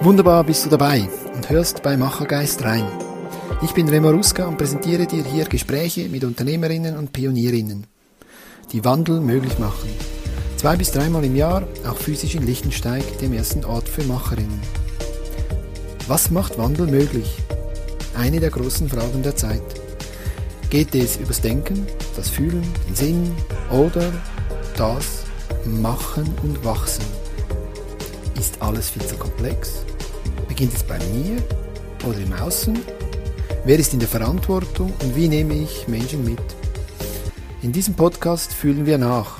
Wunderbar bist du dabei und hörst bei Machergeist rein. Ich bin Remo Ruska und präsentiere dir hier Gespräche mit Unternehmerinnen und Pionierinnen, die Wandel möglich machen. Zwei bis dreimal im Jahr, auch physisch in Lichtensteig, dem ersten Ort für Macherinnen. Was macht Wandel möglich? Eine der großen Fragen der Zeit. Geht es übers Denken, das Fühlen, den Sinn oder das Machen und Wachsen? Ist alles viel zu komplex? Beginnt es bei mir oder im Außen? Wer ist in der Verantwortung und wie nehme ich Menschen mit? In diesem Podcast fühlen wir nach,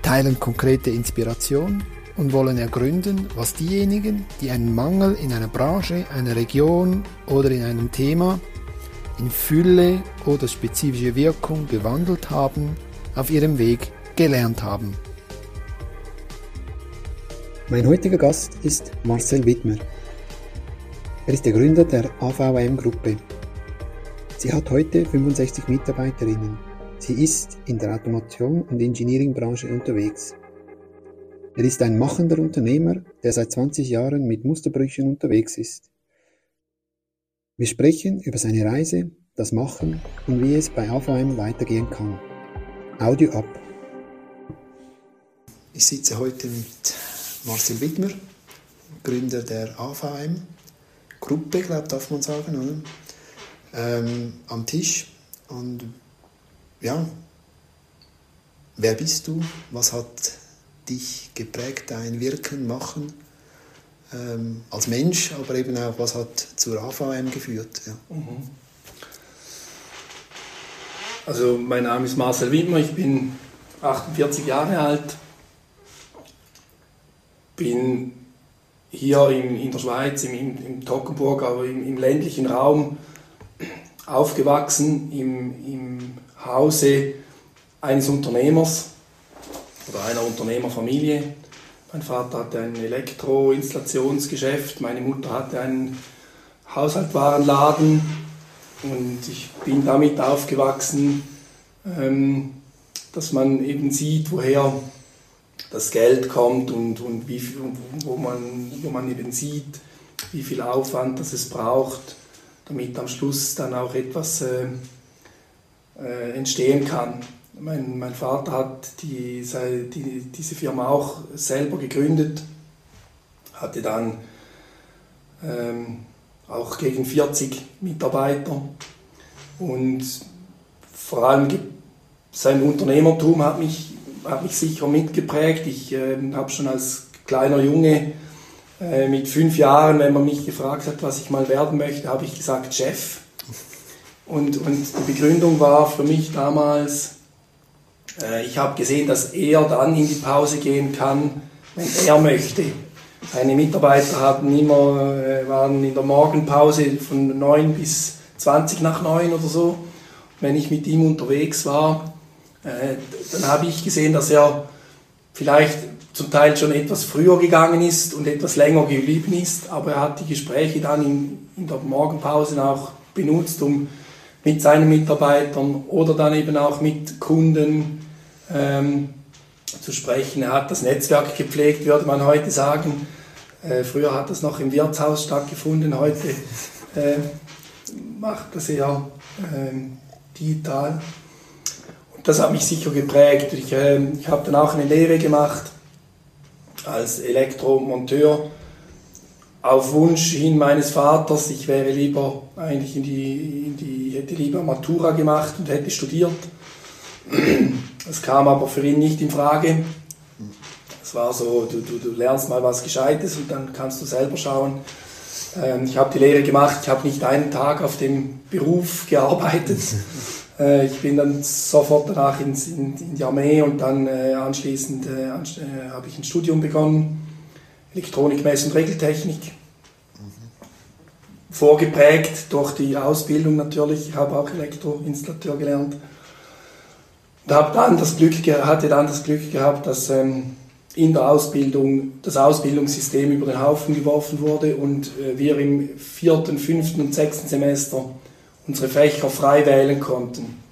teilen konkrete Inspiration und wollen ergründen, was diejenigen, die einen Mangel in einer Branche, einer Region oder in einem Thema in Fülle oder spezifische Wirkung gewandelt haben, auf ihrem Weg gelernt haben. Mein heutiger Gast ist Marcel Wittmer. Er ist der Gründer der AVM-Gruppe. Sie hat heute 65 Mitarbeiterinnen. Sie ist in der Automation- und Engineering-Branche unterwegs. Er ist ein machender Unternehmer, der seit 20 Jahren mit Musterbrüchen unterwegs ist. Wir sprechen über seine Reise, das Machen und wie es bei AVM weitergehen kann. Audio ab. Ich sitze heute mit Marcel Wittmer, Gründer der AVM Gruppe, glaube darf man sagen, oder? Ähm, am Tisch. Und ja, wer bist du? Was hat dich geprägt, dein Wirken, Machen ähm, als Mensch, aber eben auch, was hat zur AVM geführt? Ja. Mhm. Also mein Name ist Marcel Wittmer, ich bin 48 Jahre alt, bin hier in, in der Schweiz, im, im Toggenburg, aber im, im, ländlichen Raum aufgewachsen, im, im Hause eines Unternehmers oder einer Unternehmerfamilie. Mein Vater hatte ein Elektroinstallationsgeschäft, meine Mutter hatte einen Haushaltwarenladen und ich bin damit aufgewachsen, ähm, dass man eben sieht, woher das Geld kommt und, und wie, wo, man, wo man eben sieht, wie viel Aufwand das es braucht, damit am Schluss dann auch etwas äh, äh, entstehen kann. Mein, mein Vater hat die, die, diese Firma auch selber gegründet, hatte dann ähm, auch gegen 40 Mitarbeiter und vor allem sein Unternehmertum hat mich hat mich sicher mitgeprägt. Ich äh, habe schon als kleiner Junge äh, mit fünf Jahren, wenn man mich gefragt hat, was ich mal werden möchte, habe ich gesagt Chef. Und, und die Begründung war für mich damals, äh, ich habe gesehen, dass er dann in die Pause gehen kann, wenn er möchte. Seine Mitarbeiter hatten immer, äh, waren in der Morgenpause von 9 bis 20 nach 9 oder so. Wenn ich mit ihm unterwegs war, dann habe ich gesehen, dass er vielleicht zum Teil schon etwas früher gegangen ist und etwas länger geblieben ist, aber er hat die Gespräche dann in, in der Morgenpause auch benutzt, um mit seinen Mitarbeitern oder dann eben auch mit Kunden ähm, zu sprechen. Er hat das Netzwerk gepflegt, würde man heute sagen. Äh, früher hat das noch im Wirtshaus stattgefunden, heute äh, macht das eher äh, digital das hat mich sicher geprägt. Ich, äh, ich habe dann auch eine Lehre gemacht als Elektromonteur auf Wunsch hin meines Vaters. Ich wäre lieber eigentlich in die, in die hätte lieber Matura gemacht und hätte studiert. Das kam aber für ihn nicht in Frage. Es war so, du, du, du lernst mal was Gescheites und dann kannst du selber schauen. Ähm, ich habe die Lehre gemacht, ich habe nicht einen Tag auf dem Beruf gearbeitet. Äh, ich bin dann sofort danach ins, in, in die Armee und dann äh, anschließend äh, ansch äh, habe ich ein Studium begonnen, Elektronik, Mess- und Regeltechnik. Mhm. Vorgeprägt durch die Ausbildung natürlich, ich habe auch Elektroinstallateur gelernt. Und habe dann das Glück, hatte dann das Glück gehabt, dass ähm, in der Ausbildung das Ausbildungssystem über den Haufen geworfen wurde und äh, wir im vierten, fünften und sechsten Semester unsere Fächer frei wählen konnten.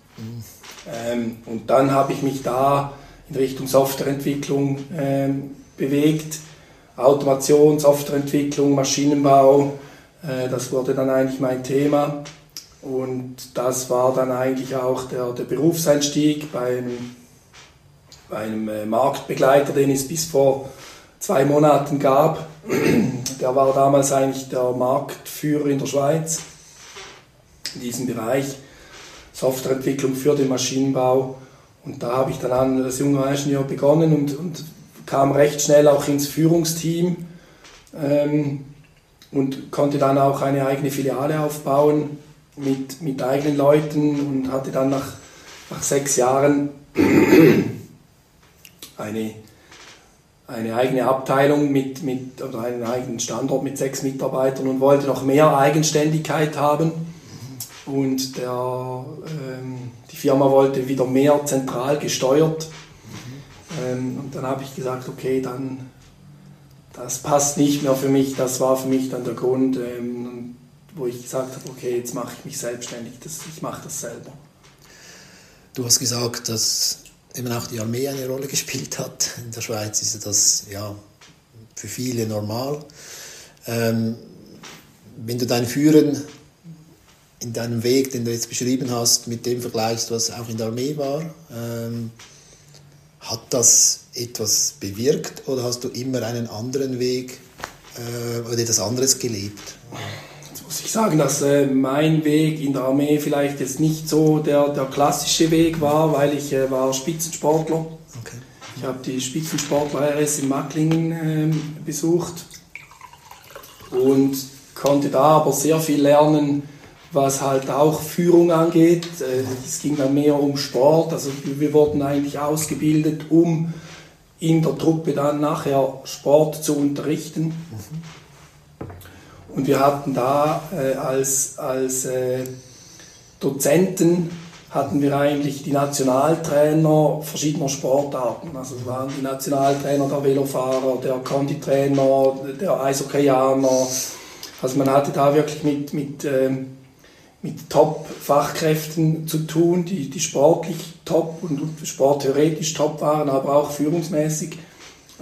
Ähm, und dann habe ich mich da in Richtung Softwareentwicklung ähm, bewegt Automation, Softwareentwicklung, Maschinenbau. Äh, das wurde dann eigentlich mein Thema. Und das war dann eigentlich auch der, der Berufseinstieg bei einem, bei einem äh, Marktbegleiter, den es bis vor zwei Monaten gab. Der war damals eigentlich der Marktführer in der Schweiz in diesem Bereich. Softwareentwicklung für den Maschinenbau. Und da habe ich dann als junger Ingenieur begonnen und, und kam recht schnell auch ins Führungsteam ähm, und konnte dann auch eine eigene Filiale aufbauen mit, mit eigenen Leuten und hatte dann nach, nach sechs Jahren eine, eine eigene Abteilung mit, mit, oder einen eigenen Standort mit sechs Mitarbeitern und wollte noch mehr Eigenständigkeit haben. Und der, ähm, die Firma wollte wieder mehr zentral gesteuert. Ähm, und dann habe ich gesagt, okay, dann das passt nicht mehr für mich. Das war für mich dann der Grund, ähm, wo ich gesagt habe, okay, jetzt mache ich mich selbstständig, das, ich mache das selber. Du hast gesagt, dass eben auch die Armee eine Rolle gespielt hat. In der Schweiz ist das ja für viele normal. Ähm, wenn du dein Führen in deinem Weg, den du jetzt beschrieben hast, mit dem vergleichst, was auch in der Armee war, ähm, hat das etwas bewirkt oder hast du immer einen anderen Weg äh, oder etwas anderes gelebt? Jetzt muss ich sagen, dass äh, mein Weg in der Armee vielleicht jetzt nicht so der, der klassische Weg war, weil ich äh, war Spitzensportler. Okay. Ich habe die Spitzensportler RS in Macklingen ähm, besucht und konnte da aber sehr viel lernen, was halt auch Führung angeht. Äh, es ging dann mehr um Sport. Also wir wurden eigentlich ausgebildet, um in der Truppe dann nachher Sport zu unterrichten. Und wir hatten da äh, als, als äh, Dozenten hatten wir eigentlich die Nationaltrainer verschiedener Sportarten. Also es waren die Nationaltrainer der Velofahrer, der Konditrainer, der Eishockeyaner. Also man hatte da wirklich mit, mit ähm, mit Top-Fachkräften zu tun, die, die sportlich top und sporttheoretisch top waren, aber auch führungsmäßig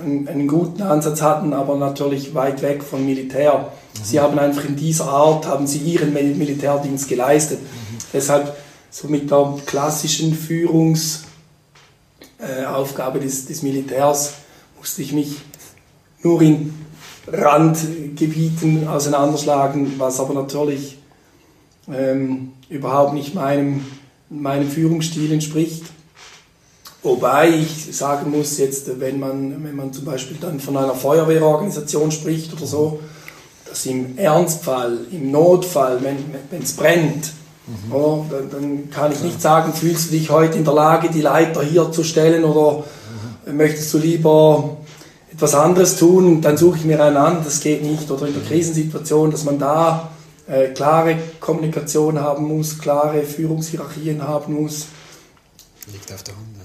einen, einen, guten Ansatz hatten, aber natürlich weit weg vom Militär. Mhm. Sie haben einfach in dieser Art, haben sie ihren Militärdienst geleistet. Mhm. Deshalb so mit der klassischen Führungsaufgabe äh, des, des Militärs musste ich mich nur in Randgebieten auseinanderschlagen, was aber natürlich ähm, überhaupt nicht meinem, meinem Führungsstil entspricht. Wobei ich sagen muss, jetzt, wenn man, wenn man zum Beispiel dann von einer Feuerwehrorganisation spricht oder so, dass im Ernstfall, im Notfall, wenn es brennt, mhm. oder, dann, dann, kann ich nicht sagen, fühlst du dich heute in der Lage, die Leiter hier zu stellen oder mhm. möchtest du lieber etwas anderes tun, dann suche ich mir einen an, das geht nicht. Oder in der mhm. Krisensituation, dass man da äh, klare Kommunikation haben muss, klare Führungshierarchien haben muss. Liegt auf der Hand. Ne?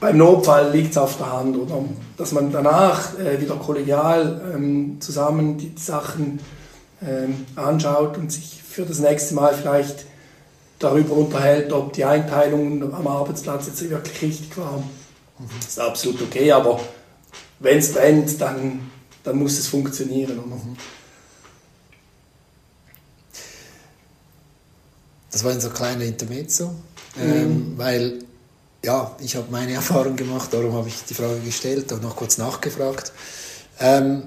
Beim Notfall liegt es auf der Hand. Oder dass man danach äh, wieder kollegial ähm, zusammen die, Sachen ähm, anschaut und sich für das nächste Mal vielleicht darüber unterhält, ob die Einteilung am Arbeitsplatz jetzt wirklich richtig war. Mhm. Das ist absolut okay, aber wenn es brennt, dann, dann muss es funktionieren. Oder? Mhm. Das war ein so kleiner Intermezzo, ähm, mhm. weil ja, ich habe meine Erfahrung gemacht, darum habe ich die Frage gestellt und noch kurz nachgefragt. Ähm,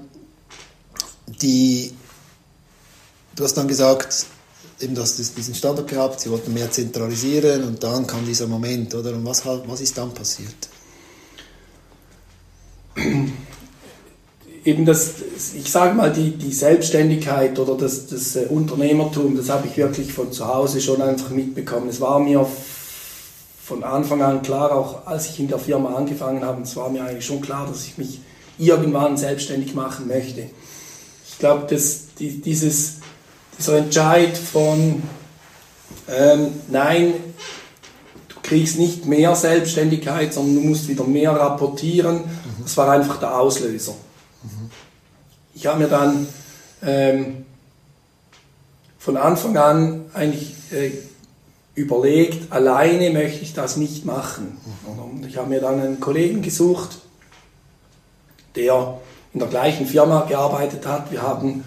die, du hast dann gesagt, eben, du hast diesen Standard gehabt, sie wollten mehr zentralisieren und dann kam dieser Moment, oder? Und was, was ist dann passiert? eben das, ich sage mal, die, die Selbstständigkeit oder das, das äh, Unternehmertum, das habe ich wirklich von zu Hause schon einfach mitbekommen. Es war mir von Anfang an klar, auch als ich in der Firma angefangen habe, es war mir eigentlich schon klar, dass ich mich irgendwann selbstständig machen möchte. Ich glaube, dass die, dieses, dieser Entscheid von ähm, nein, du kriegst nicht mehr Selbstständigkeit, sondern du musst wieder mehr rapportieren, das war einfach der Auslöser. Ich habe mir dann ähm, von Anfang an eigentlich äh, überlegt, alleine möchte ich das nicht machen. Und ich habe mir dann einen Kollegen gesucht, der in der gleichen Firma gearbeitet hat. Wir haben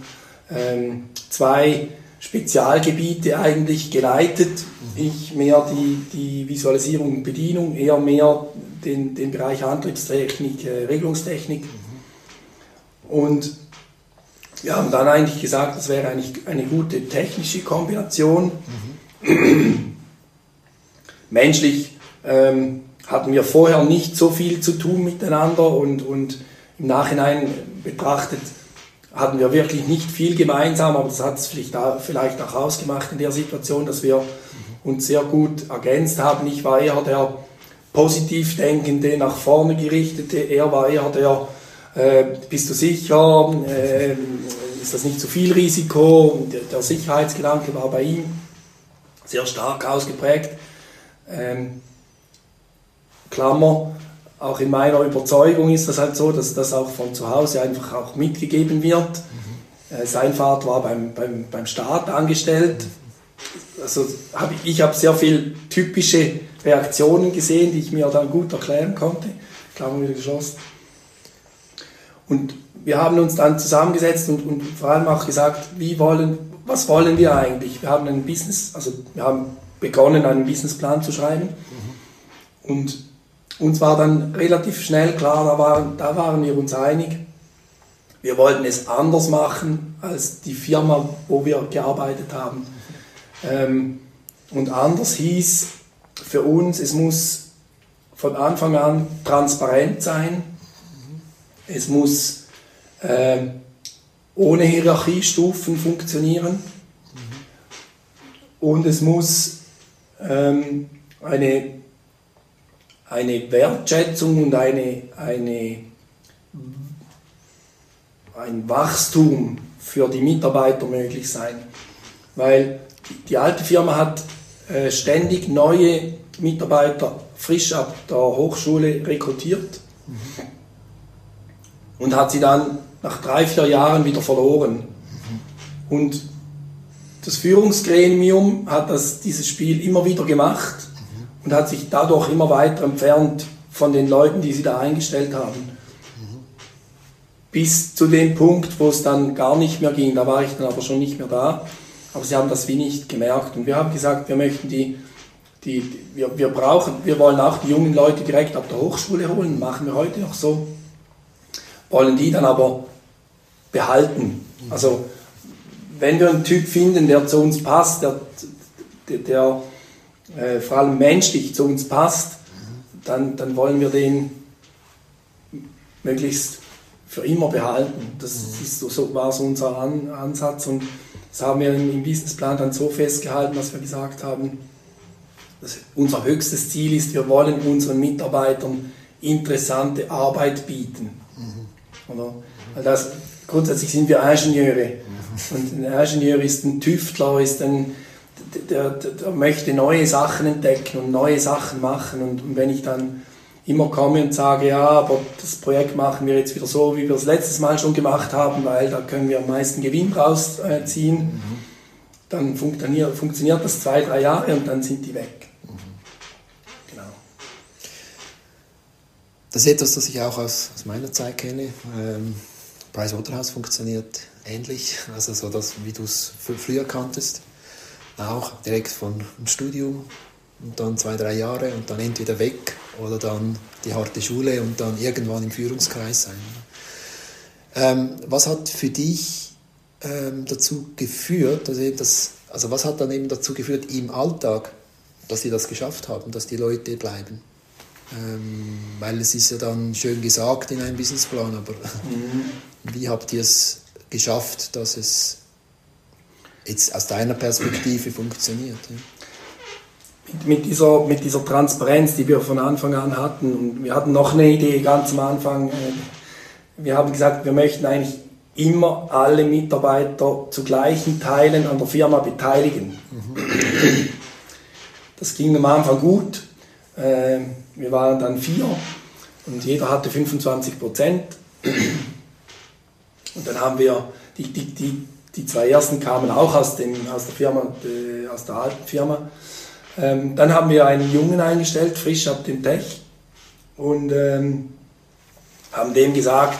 ähm, zwei Spezialgebiete eigentlich geleitet. Ich mehr die, die Visualisierung und Bedienung, eher mehr den, den Bereich Antriebstechnik, äh, Regelungstechnik. Und wir haben dann eigentlich gesagt, das wäre eigentlich eine gute technische Kombination. Mhm. Menschlich ähm, hatten wir vorher nicht so viel zu tun miteinander und, und im Nachhinein betrachtet hatten wir wirklich nicht viel gemeinsam, aber das hat es vielleicht, vielleicht auch ausgemacht in der Situation, dass wir uns sehr gut ergänzt haben. Ich war eher der positiv denkende, nach vorne gerichtete, er war eher der, äh, bist du sicher, äh, ist das nicht zu viel Risiko, der, der, Sicherheitsgedanke war bei ihm sehr stark ausgeprägt. Ähm, Klammer, auch in meiner Überzeugung ist das halt so, dass das auch von zu Hause einfach auch mitgegeben wird. Mhm. sein Vater war beim, beim, beim Staat angestellt. Also hab ich, ich habe sehr viele typische Reaktionen gesehen, die ich mir dann gut erklären konnte. Klammer wieder geschlossen. Und wir haben uns dann zusammengesetzt und, und vor allem auch gesagt, wie wollen, was wollen wir eigentlich? Wir haben einen Business, also wir haben begonnen, einen Businessplan zu schreiben. Mhm. Und uns war dann relativ schnell klar, da waren, da waren wir uns einig, wir wollten es anders machen als die Firma, wo wir gearbeitet haben. Ähm, und anders hieß für uns, es muss von Anfang an transparent sein, es muss äh, ohne Hierarchiestufen funktionieren und es muss ähm, eine eine Wertschätzung und eine, eine, ein Wachstum für die Mitarbeiter möglich sein. Weil die alte Firma hat äh, ständig neue Mitarbeiter frisch ab der Hochschule rekrutiert mhm. Und hat sie dann nach drei, vier Jahren wieder verloren. Und das Führungsgremium hat das, dieses Spiel immer wieder gemacht und hat sich dadurch immer weiter entfernt von den Leuten, die sie da eingestellt haben. Bis zu dem Punkt, wo es dann gar nicht mehr ging. Da war ich dann aber schon nicht mehr da. Aber sie haben das wie nicht gemerkt. Und wir haben gesagt, wir möchten die, die, die wir, wir brauchen, wir wollen auch die jungen Leute direkt ab der Hochschule holen. Machen wir heute noch so. Wollen die dann aber behalten. Also, wenn wir einen Typ finden, der zu uns passt, der, der, der äh, vor allem menschlich zu uns passt, dann, dann wollen wir den möglichst für immer behalten. Das mhm. ist so, so war so unser An Ansatz und das haben wir im Businessplan dann so festgehalten, dass wir gesagt haben, dass unser höchstes Ziel ist, wir wollen unseren Mitarbeitern interessante Arbeit bieten. Oder? Weil das, grundsätzlich sind wir Ingenieure und ein Ingenieur ist ein Tüftler, ist ein der, der, der, möchte neue Sachen entdecken und neue Sachen machen. Und, und, wenn ich dann immer komme und sage, ja, aber das Projekt machen wir jetzt wieder so, wie wir es letztes Mal schon gemacht haben, weil da können wir am meisten Gewinn rausziehen, mhm. dann funktioniert, funktioniert das zwei, drei Jahre und dann sind die weg. Mhm. Genau. Das ist etwas, das ich auch aus, aus meiner Zeit kenne. Ähm, Pricewaterhouse funktioniert ähnlich, also so das, wie du es früher kanntest auch direkt von dem Studium und dann zwei, drei Jahre und dann entweder weg oder dann die harte Schule und dann irgendwann im Führungskreis sein. Ähm, was hat für dich ähm, dazu geführt, also, das, also was hat dann eben dazu geführt im Alltag, dass sie das geschafft haben, dass die Leute bleiben? Ähm, weil es ist ja dann schön gesagt in einem Businessplan, aber mhm. wie habt ihr es geschafft, dass es jetzt aus deiner Perspektive funktioniert. Ja? Mit, dieser, mit dieser Transparenz, die wir von Anfang an hatten, und wir hatten noch eine Idee ganz am Anfang, äh, wir haben gesagt, wir möchten eigentlich immer alle Mitarbeiter zu gleichen Teilen an der Firma beteiligen. Mhm. Das ging am Anfang gut. Äh, wir waren dann vier und jeder hatte 25 Prozent. Und dann haben wir die, die, die die zwei ersten kamen auch aus, dem, aus der Firma, äh, aus der alten Firma. Ähm, dann haben wir einen Jungen eingestellt, frisch ab dem Tech, und ähm, haben dem gesagt,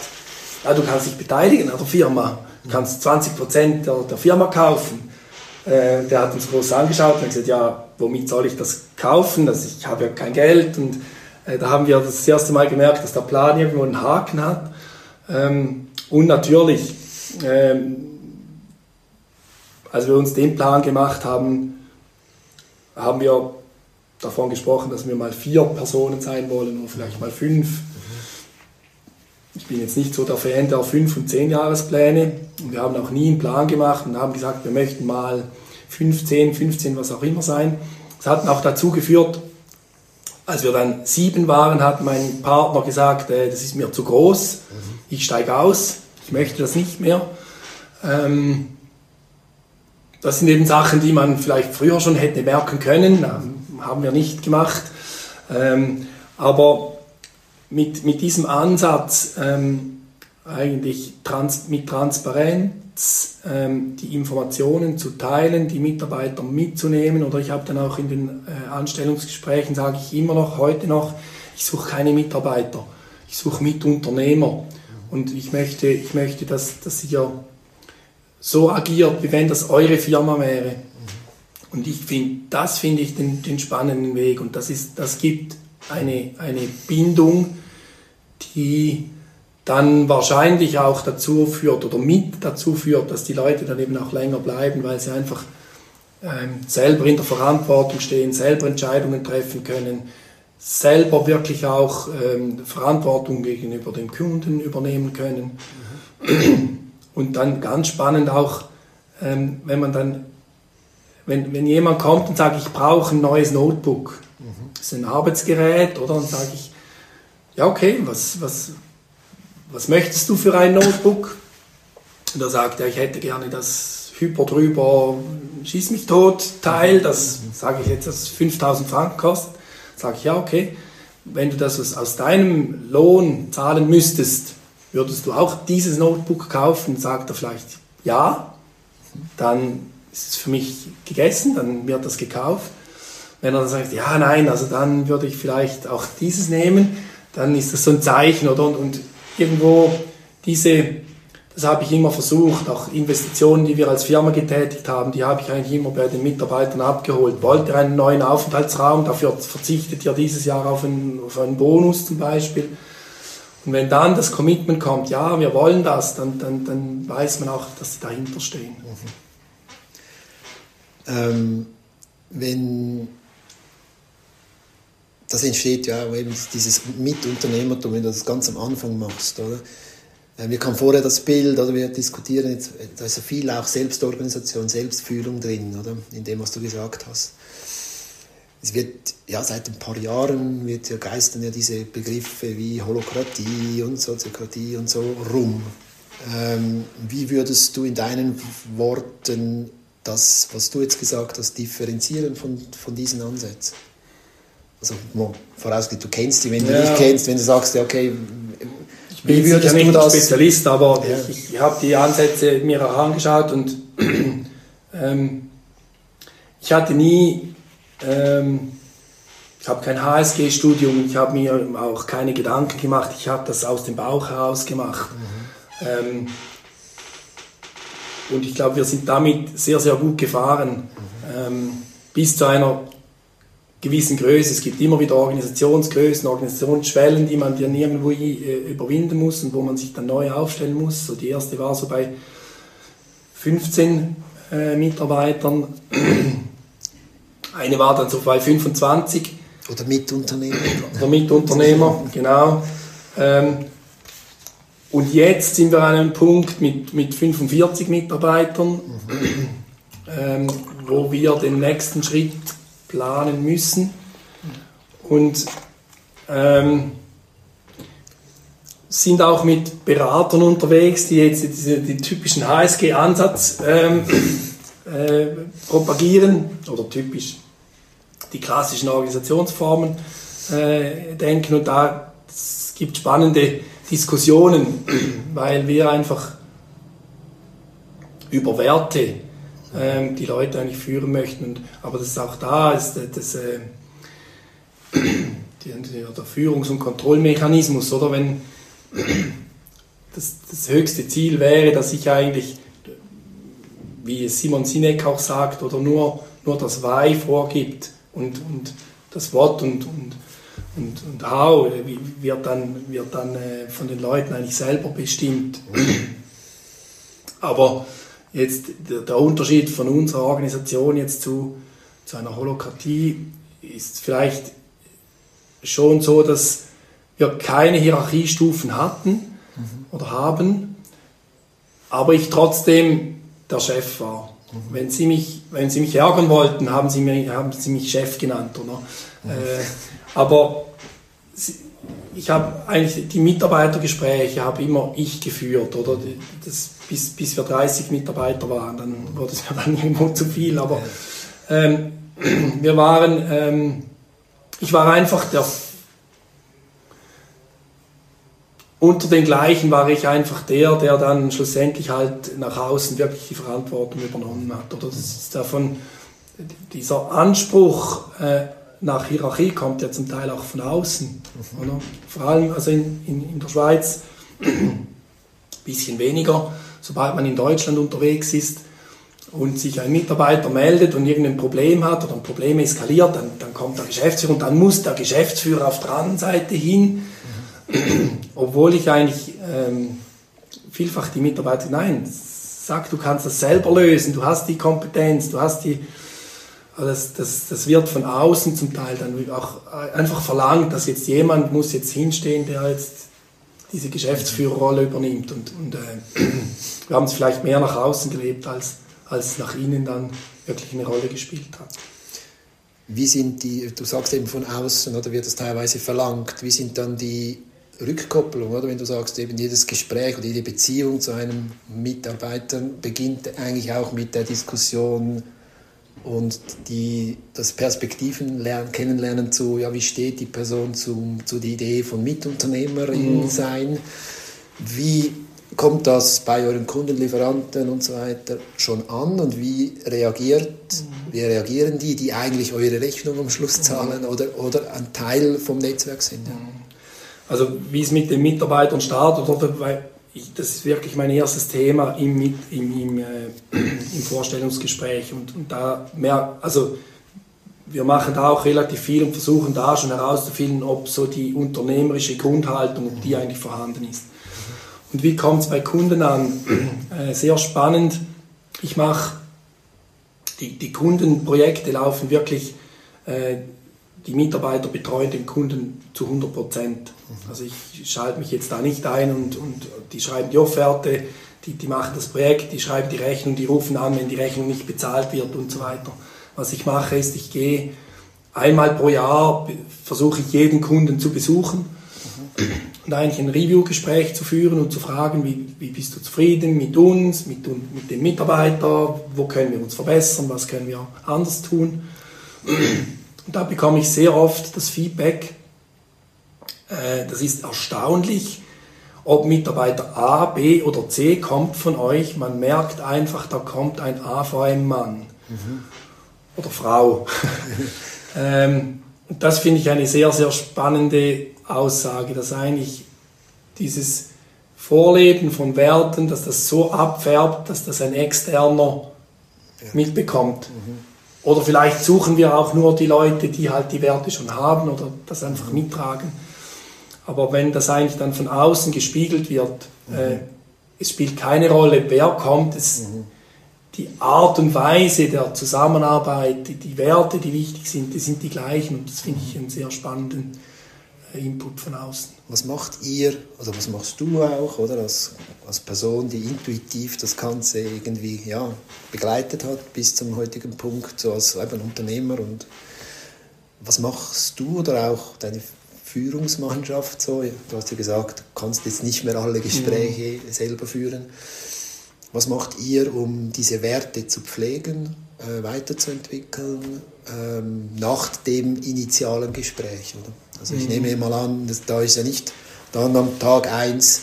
ja, du kannst dich beteiligen an der Firma, du kannst 20% der, der Firma kaufen. Äh, der hat uns groß angeschaut und gesagt, ja, womit soll ich das kaufen? Das, ich habe ja kein Geld. Und äh, da haben wir das erste Mal gemerkt, dass der Plan irgendwo einen Haken hat. Ähm, und natürlich, ähm, als wir uns den Plan gemacht haben, haben wir davon gesprochen, dass wir mal vier Personen sein wollen oder vielleicht mal fünf. Ich bin jetzt nicht so der Fan der fünf und zehn Jahrespläne. Wir haben auch nie einen Plan gemacht und haben gesagt, wir möchten mal 15, 15, was auch immer sein. Das hat auch dazu geführt, als wir dann sieben waren, hat mein Partner gesagt, äh, das ist mir zu groß, ich steige aus, ich möchte das nicht mehr. Ähm, das sind eben Sachen, die man vielleicht früher schon hätte merken können, ähm, haben wir nicht gemacht. Ähm, aber mit, mit diesem Ansatz, ähm, eigentlich trans mit Transparenz, ähm, die Informationen zu teilen, die Mitarbeiter mitzunehmen, oder ich habe dann auch in den äh, Anstellungsgesprächen, sage ich immer noch, heute noch, ich suche keine Mitarbeiter, ich suche Mitunternehmer. Und ich möchte, ich möchte dass, dass ihr so agiert, wie wenn das eure Firma wäre. Und ich finde, das finde ich den, den spannenden Weg und das, ist, das gibt eine, eine Bindung, die dann wahrscheinlich auch dazu führt oder mit dazu führt, dass die Leute dann eben auch länger bleiben, weil sie einfach ähm, selber in der Verantwortung stehen, selber Entscheidungen treffen können, selber wirklich auch ähm, Verantwortung gegenüber dem Kunden übernehmen können. Mhm. Und dann ganz spannend auch, ähm, wenn man dann, wenn, wenn jemand kommt und sagt, ich brauche ein neues Notebook, mhm. das ist ein Arbeitsgerät, oder? Dann sage ich, ja okay, was, was, was möchtest du für ein Notebook? Und er sagt, ja, ich hätte gerne das Hyper drüber, schieß mich tot Teil, das sage ich jetzt, das 5000 Franken kostet. Sage ich, ja, okay, wenn du das aus, deinem Lohn zahlen müsstest, würdest du auch dieses Notebook kaufen? Sagt er vielleicht ja, dann ist es für mich gegessen, dann wird das gekauft. Wenn er dann sagt, ja, nein, also dann würde ich vielleicht auch dieses nehmen, dann ist das so ein Zeichen, oder? Und, und irgendwo diese, das habe ich immer versucht, auch Investitionen, die wir als Firma getätigt haben, die habe ich eigentlich immer bei den Mitarbeitern abgeholt. Wollt ihr einen neuen Aufenthaltsraum, dafür verzichtet ihr dieses Jahr auf einen, auf einen Bonus zum Beispiel. Und wenn dann das Commitment kommt, ja, wir wollen das, dann, dann, dann weiß man auch, dass sie dahinter stehen. Mhm. Ähm, wenn das entsteht ja eben dieses Mitunternehmertum, wenn du das ganz am Anfang machst, oder? Äh, wir kam vorher das Bild, oder wir diskutieren jetzt, da ist ja viel auch Selbstorganisation, Selbstfühlung drin, oder? In dem, was du gesagt hast es wird ja seit ein paar Jahren wird ja geistern ja diese Begriffe wie Holokratie und Soziokratie und so rum. Ähm, wie würdest du in deinen Worten das, was du jetzt gesagt hast, differenzieren von, von diesen Ansätzen? Also vorausgeht, du kennst die, wenn du ja. nicht kennst, wenn du sagst, ja, okay, ich bin wie würdest nicht du das? Spezialist, aber ja. ich, ich habe die Ansätze mir auch angeschaut und ähm, ich hatte nie ähm, ich habe kein HSG-Studium, ich habe mir auch keine Gedanken gemacht, ich habe das aus dem Bauch heraus gemacht. Mhm. Ähm, und ich glaube, wir sind damit sehr, sehr gut gefahren, mhm. ähm, bis zu einer gewissen Größe. Es gibt immer wieder Organisationsgrößen, Organisationsschwellen, die man dann irgendwo äh, überwinden muss und wo man sich dann neu aufstellen muss. So die erste war so bei 15 äh, Mitarbeitern. Eine war dann so bei 25. Oder Mitunternehmer. Oder Mitunternehmer, genau. Ähm, und jetzt sind wir an einem Punkt mit, mit 45 Mitarbeitern, mhm. ähm, wo wir den nächsten Schritt planen müssen. Und ähm, sind auch mit Beratern unterwegs, die jetzt diese, den typischen HSG-Ansatz ähm, äh, propagieren, oder typisch die klassischen Organisationsformen äh, denken und da es gibt spannende Diskussionen, weil wir einfach über Werte ähm, die Leute eigentlich führen möchten. Und, aber das ist auch da, ist das, äh, der Führungs- und Kontrollmechanismus, oder wenn das, das höchste Ziel wäre, dass ich eigentlich, wie Simon Sinek auch sagt, oder nur, nur das Why vorgibt und, und das What und, und, und, und How wird dann, wird dann äh, von den Leuten eigentlich selber bestimmt. Aber jetzt der, Unterschied von unserer Organisation jetzt zu, zu einer Holokratie ist vielleicht schon so, dass wir keine Hierarchiestufen hatten mhm. oder haben, aber ich trotzdem der Chef war. Mhm. Wenn, sie mich, wenn Sie mich ärgern wollten, haben Sie, mir, haben sie mich Chef genannt. Oder? Mhm. Äh, aber ich habe eigentlich die Mitarbeitergespräche habe immer ich geführt, oder? Das, bis, bis wir 30 Mitarbeiter waren, dann wurde es mir dann irgendwo zu viel, aber ähm, wir waren, ähm, ich war einfach der unter den gleichen war ich einfach der, der dann schlussendlich halt nach außen wirklich die Verantwortung übernommen hat. Oder das ist davon, dieser Anspruch äh, nach Hierarchie kommt ja zum Teil auch von außen. Mhm. Oder? Vor allem also in, in, in der Schweiz ein bisschen weniger. Sobald man in Deutschland unterwegs ist und sich ein Mitarbeiter meldet und irgendein Problem hat oder ein Problem eskaliert, dann, dann kommt der Geschäftsführer und dann muss der Geschäftsführer auf der anderen Seite hin. Obwohl ich eigentlich ähm, vielfach die Mitarbeiter, nein, sag, du kannst das selber lösen, du hast die Kompetenz, du hast die, das, das, das wird von außen zum Teil dann auch einfach verlangt, dass jetzt jemand muss jetzt hinstehen, der jetzt diese Geschäftsführerrolle übernimmt und, und äh, wir haben es vielleicht mehr nach außen gelebt, als, als nach innen dann wirklich eine Rolle gespielt hat. Wie sind die, du sagst eben von außen, oder wird das teilweise verlangt, wie sind dann die Rückkopplung, oder? Wenn du sagst, eben jedes Gespräch oder jede Beziehung zu einem Mitarbeiter beginnt eigentlich auch mit der Diskussion und die, das Perspektiven lernen, kennenlernen zu, ja, wie steht die Person zu, zu der Idee von Mitunternehmerin mhm. sein? Wie kommt das bei euren Kunden, Lieferanten und so weiter schon an und wie reagiert, mhm. wie reagieren die, die eigentlich eure Rechnung am Schluss zahlen mhm. oder, oder ein Teil vom Netzwerk sind? Ja? Mhm. Also wie es mit den Mitarbeitern startet, oder, ich, das ist wirklich mein erstes Thema im, im, im, äh, im Vorstellungsgespräch. Und, und da mehr, also wir machen da auch relativ viel und versuchen da schon herauszufinden, ob so die unternehmerische Grundhaltung, ob die eigentlich vorhanden ist. Und wie kommt es bei Kunden an? Äh, sehr spannend. Ich mache, die, die Kundenprojekte laufen wirklich äh, die Mitarbeiter betreuen den Kunden zu 100 Prozent. Also ich schalte mich jetzt da nicht ein und, und die schreiben die Offerte, die, die machen das Projekt, die schreiben die Rechnung, die rufen an, wenn die Rechnung nicht bezahlt wird und so weiter. Was ich mache ist, ich gehe einmal pro Jahr, versuche ich jeden Kunden zu besuchen und eigentlich ein Review-Gespräch zu führen und zu fragen, wie, wie bist du zufrieden mit uns, mit, mit dem Mitarbeiter, wo können wir uns verbessern, was können wir anders tun. Und da bekomme ich sehr oft das Feedback, äh, das ist erstaunlich, ob Mitarbeiter A, B oder C kommt von euch, man merkt einfach, da kommt ein AVM-Mann mhm. oder Frau. ähm, und das finde ich eine sehr, sehr spannende Aussage, dass eigentlich dieses Vorleben von Werten, dass das so abfärbt, dass das ein Externer ja. mitbekommt. Mhm. Oder vielleicht suchen wir auch nur die Leute, die halt die Werte schon haben oder das einfach mittragen. Aber wenn das eigentlich dann von außen gespiegelt wird, mhm. äh, es spielt keine Rolle, wer kommt, es, mhm. die Art und Weise der Zusammenarbeit, die, die, Werte, die wichtig sind, die sind die gleichen und das finde ich einen sehr spannenden Input von außen. Was macht ihr, oder was machst du auch, oder als, als Person, die intuitiv das Ganze irgendwie ja, begleitet hat bis zum heutigen Punkt, so als eben Unternehmer und was machst du oder auch deine Führungsmannschaft so? Du hast ja gesagt, du kannst jetzt nicht mehr alle Gespräche mhm. selber führen. Was macht ihr, um diese Werte zu pflegen, äh, weiterzuentwickeln, ähm, nach dem initialen Gespräch? Oder? Also ich mhm. nehme mal an, dass, da ist ja nicht dann am Tag 1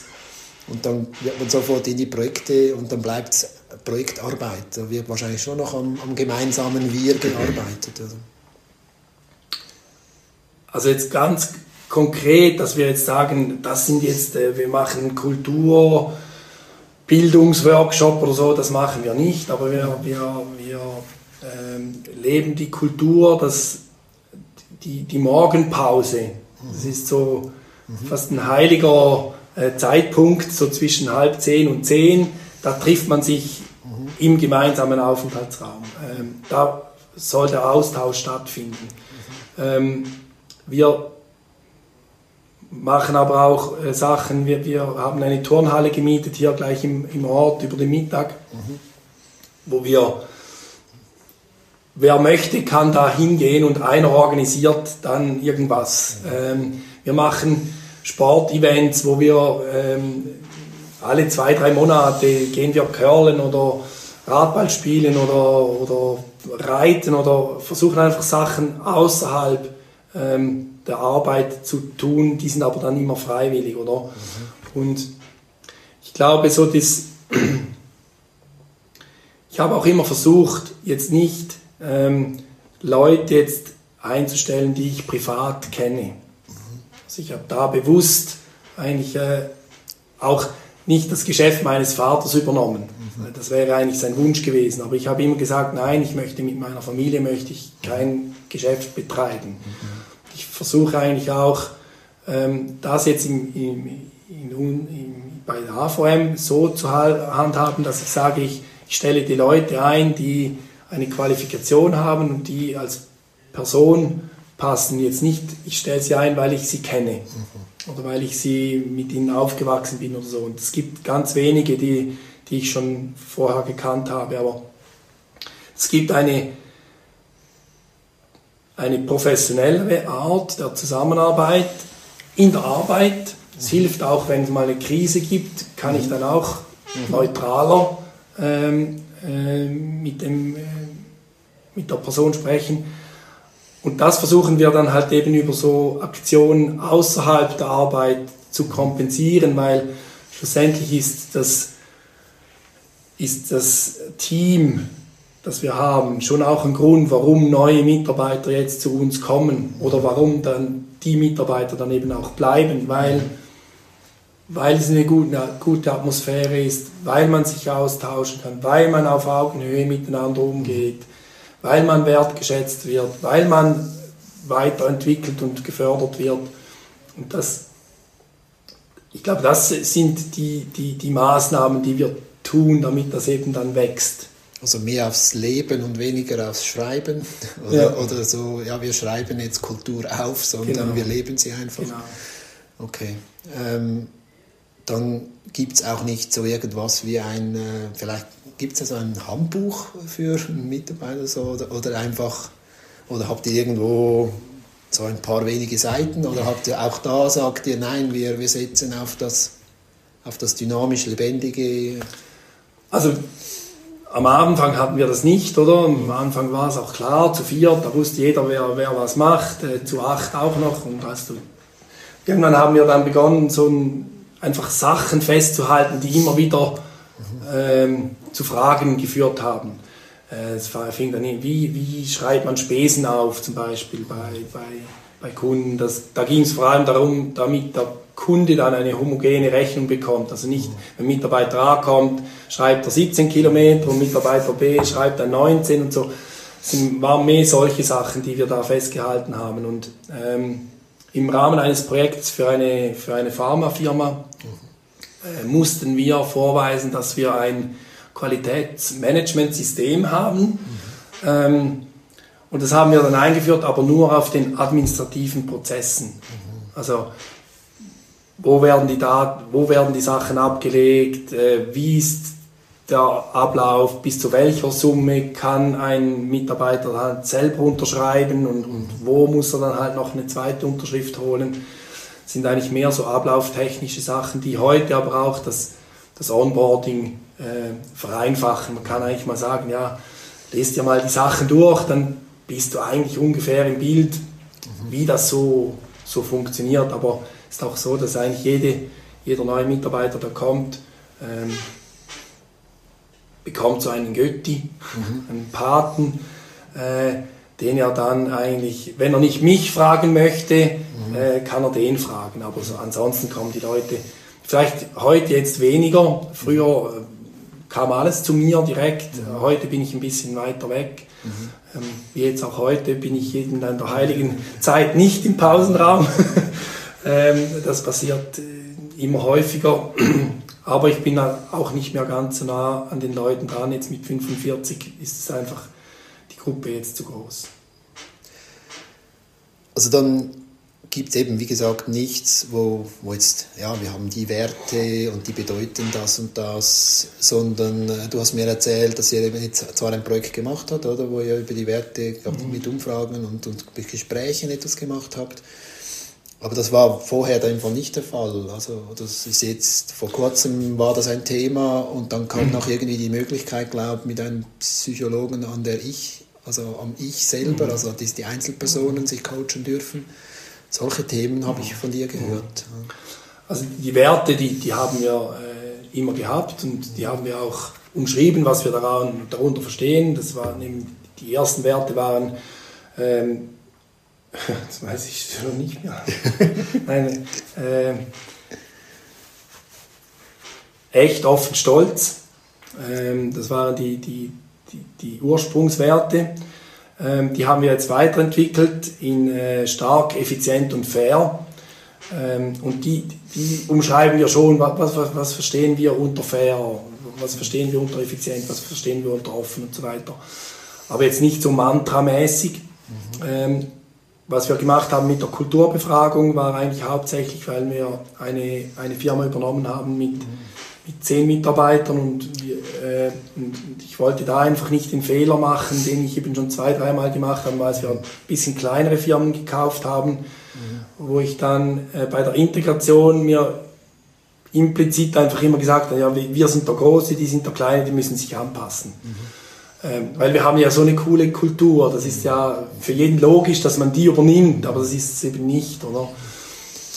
und dann wird man sofort in die Projekte und dann bleibt es Projektarbeit. Da wird wahrscheinlich schon noch am, am gemeinsamen Wir gearbeitet. Also. also jetzt ganz konkret, dass wir jetzt sagen, das sind jetzt, äh, wir machen Kultur, Bildungsworkshop oder so, das machen wir nicht, aber wir, wir, wir leben die Kultur, das, die, die Morgenpause. Das ist so fast ein heiliger äh, Zeitpunkt, so zwischen halb zehn und zehn. Da trifft man sich im gemeinsamen Aufenthaltsraum. Ähm, da soll der Austausch stattfinden. Ähm, wir machen aber auch äh, Sachen, wir, wir haben eine Turnhalle gemietet hier gleich im, im Ort über den Mittag, mhm. wo wir, wer möchte, kann da hingehen und einer organisiert dann irgendwas. Ähm, wir machen Sportevents, wo wir ähm, alle zwei, drei Monate gehen wir curlen oder Radball spielen oder, oder reiten oder versuchen einfach Sachen außerhalb ähm, der Arbeit zu tun, die sind aber dann immer freiwillig, oder? Mhm. Und ich glaube, so das, ich habe auch immer versucht, jetzt nicht ähm, Leute jetzt einzustellen, die ich privat kenne. Also ich habe da bewusst eigentlich äh, auch nicht das Geschäft meines Vaters übernommen. Mhm. Das wäre eigentlich sein Wunsch gewesen. Aber ich habe immer gesagt, nein, ich möchte mit meiner Familie möchte ich kein Geschäft betreiben. Mhm. Ich versuche eigentlich auch, ähm, das jetzt im, im, in, bei der AVM so zu handhaben, dass ich sage, ich, ich stelle die Leute ein, die eine Qualifikation haben und die als Person passen. Jetzt nicht, ich stelle sie ein, weil ich sie kenne. Mhm oder weil ich sie mit ihnen aufgewachsen bin oder so. Und es gibt ganz wenige, die, die ich schon vorher gekannt habe, aber es gibt eine, eine professionellere Art der Zusammenarbeit in der Arbeit. Es mhm. hilft auch, wenn es mal eine Krise gibt, kann ich mhm. dann auch mhm. neutraler ähm, äh, mit, dem, äh, mit der Person sprechen. Und das versuchen wir dann halt eben über so Aktionen außerhalb der Arbeit zu kompensieren, weil schlussendlich ist das, ist das Team, das wir haben, schon auch ein Grund, warum neue Mitarbeiter jetzt zu uns kommen oder warum dann die Mitarbeiter dann eben auch bleiben, weil, weil es eine gute, gute Atmosphäre ist, weil man sich austauschen kann, weil man auf Augenhöhe miteinander umgeht weil man wertgeschätzt wird, weil man weiterentwickelt und gefördert wird. Und das, ich glaube, das sind die, die, die Maßnahmen, die wir tun, damit das eben dann wächst. Also mehr aufs Leben und weniger aufs Schreiben. Oder, ja. oder so, ja, wir schreiben jetzt Kultur auf, sondern genau. wir leben sie einfach. Genau. Okay. Ähm, dann gibt es auch nicht so irgendwas wie ein, äh, vielleicht gibt es so ein Handbuch für Mitarbeiter so, oder, oder einfach, oder habt ihr irgendwo so ein paar wenige Seiten oder habt ihr auch da, sagt ihr, nein, wir, wir setzen auf das, auf das dynamisch Lebendige? Also am Anfang hatten wir das nicht, oder? Am Anfang war es auch klar, zu vier, da wusste jeder, wer, wer was macht, äh, zu acht auch noch. Und hast du, irgendwann haben wir dann begonnen, so ein, einfach Sachen festzuhalten, die immer wieder ähm, zu Fragen geführt haben. Äh, es fing dann in, wie, wie schreibt man Spesen auf, zum Beispiel bei, bei, bei Kunden. Das, da ging es vor allem darum, damit der Kunde dann eine homogene Rechnung bekommt. Also nicht, wenn Mitarbeiter A kommt, schreibt er 17 Kilometer und Mitarbeiter B schreibt er 19 und so. Es waren mehr solche Sachen, die wir da festgehalten haben. Und ähm, im Rahmen eines Projekts für eine, für eine Pharmafirma äh, mussten wir vorweisen, dass wir ein Qualitätsmanagementsystem haben. Ähm, und das haben wir dann eingeführt, aber nur auf den administrativen Prozessen. Also wo werden die Daten, wo werden die Sachen abgelegt, äh, wie ist der Ablauf, bis zu welcher Summe kann ein Mitarbeiter halt selber unterschreiben und, und wo muss er dann halt noch eine zweite Unterschrift holen sind eigentlich mehr so ablauftechnische Sachen, die heute aber auch das, das Onboarding vereinfachen. Man kann eigentlich mal sagen, ja, lest dir mal die Sachen durch, dann bist du eigentlich ungefähr im Bild, mhm. wie das so, so funktioniert. Aber es ist auch so, dass eigentlich jede, jeder neue Mitarbeiter, der kommt, ähm, bekommt so einen Götti, mhm. einen Paten, äh, den er dann eigentlich, wenn er nicht mich fragen möchte, mhm. äh, kann er den fragen. Aber so, ansonsten kommen die Leute, vielleicht heute jetzt weniger, früher äh, kam alles zu mir direkt, mhm. heute bin ich ein bisschen weiter weg. Mhm. Wie jetzt auch heute bin ich in der heiligen Zeit nicht im Pausenraum. ähm, das passiert äh, immer häufiger. Aber ich bin auch nicht mehr ganz so nah an den Leuten dran. Jetzt mit 45 ist es einfach die Gruppe jetzt zu groß. Also dann gibt es eben, wie gesagt, nichts, wo, wo jetzt, ja, wir haben die Werte und die bedeuten das und das, sondern äh, du hast mir erzählt, dass ihr eben jetzt zwar ein Projekt gemacht habt, oder, wo ihr über die Werte glaub, mhm. mit Umfragen und, und Gesprächen etwas gemacht habt, aber das war vorher einfach nicht der Fall. Also das ist jetzt, vor kurzem war das ein Thema und dann kam noch irgendwie die Möglichkeit, glaube ich, mit einem Psychologen an der Ich, also am Ich selber, mhm. also dass die Einzelpersonen sich coachen dürfen. Solche Themen habe ich von dir gehört. Also die Werte, die, die haben wir äh, immer gehabt und die haben wir auch umschrieben, was wir daran, darunter verstehen. Das waren die ersten Werte waren ähm, das weiß ich schon nicht mehr. Nein, äh, echt offen stolz. Ähm, das waren die, die, die, die Ursprungswerte. Ähm, die haben wir jetzt weiterentwickelt in äh, stark, effizient und fair. Ähm, und die, die umschreiben wir schon, was, was, was verstehen wir unter fair, was verstehen wir unter effizient, was verstehen wir unter offen und so weiter. Aber jetzt nicht so mantramäßig. Mhm. Ähm, was wir gemacht haben mit der Kulturbefragung war eigentlich hauptsächlich, weil wir eine, eine Firma übernommen haben mit, mit zehn Mitarbeitern und, äh, und, ich wollte da einfach nicht den Fehler machen, den ich eben schon zwei, dreimal gemacht habe, weil wir ein bisschen kleinere Firmen gekauft haben, mhm. wo ich dann äh, bei der Integration mir implizit einfach immer gesagt habe, ja, wir sind der Große, die sind der Kleine, die müssen sich anpassen. Mhm. Ähm, weil wir haben ja so eine coole Kultur, das ist ja für jeden logisch, dass man die übernimmt, aber das ist es eben nicht, oder?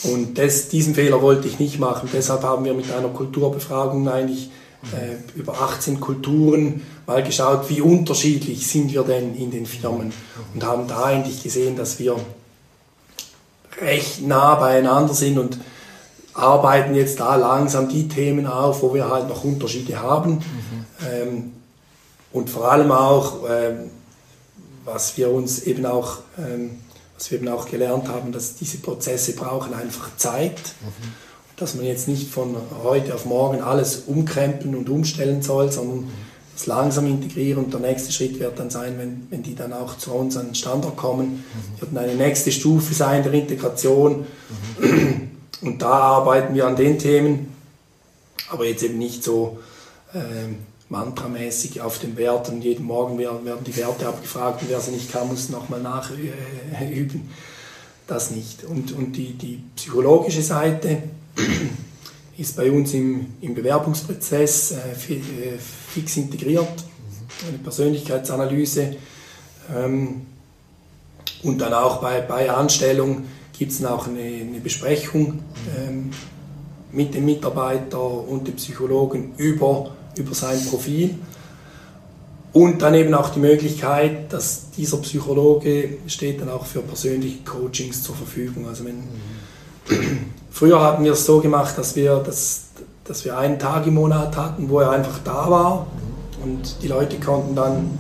Und das, diesen Fehler wollte ich nicht machen. Deshalb haben wir mit einer Kulturbefragung eigentlich äh, über 18 Kulturen mal geschaut, wie unterschiedlich sind wir denn in den Firmen und haben da eigentlich gesehen, dass wir recht nah beieinander sind und arbeiten jetzt da langsam die Themen auf, wo wir halt noch Unterschiede haben. Mhm. Ähm, und vor allem auch, ähm, was wir uns eben auch, ähm, was wir eben auch gelernt haben, dass diese Prozesse brauchen einfach Zeit. Mhm. Dass man jetzt nicht von heute auf morgen alles umkrempeln und umstellen soll, sondern das langsam integrieren. Und der nächste Schritt wird dann sein, wenn, wenn die dann auch zu uns an den Standort kommen, mhm. wird eine nächste Stufe sein der Integration. Mhm. Und da arbeiten wir an den Themen, aber jetzt eben nicht so, ähm, mantramäßig auf den Wert und jeden Morgen werden die Werte abgefragt und wer sie nicht kann, muss nochmal nachüben. Das nicht. Und, und die, die psychologische Seite ist bei uns im, im Bewerbungsprozess äh, äh fix integriert, eine Persönlichkeitsanalyse. Ähm, und dann auch bei, bei Anstellung gibt es dann auch eine, eine Besprechung ähm, mit dem Mitarbeiter und dem Psychologen über über sein Profil. Und dann eben auch die Möglichkeit, dass dieser Psychologe steht dann auch für persönliche Coachings zur Verfügung. Also wenn, mhm. früher hatten wir es so gemacht, dass wir, das, dass wir einen Tag im Monat hatten, wo er einfach da war und die Leute konnten dann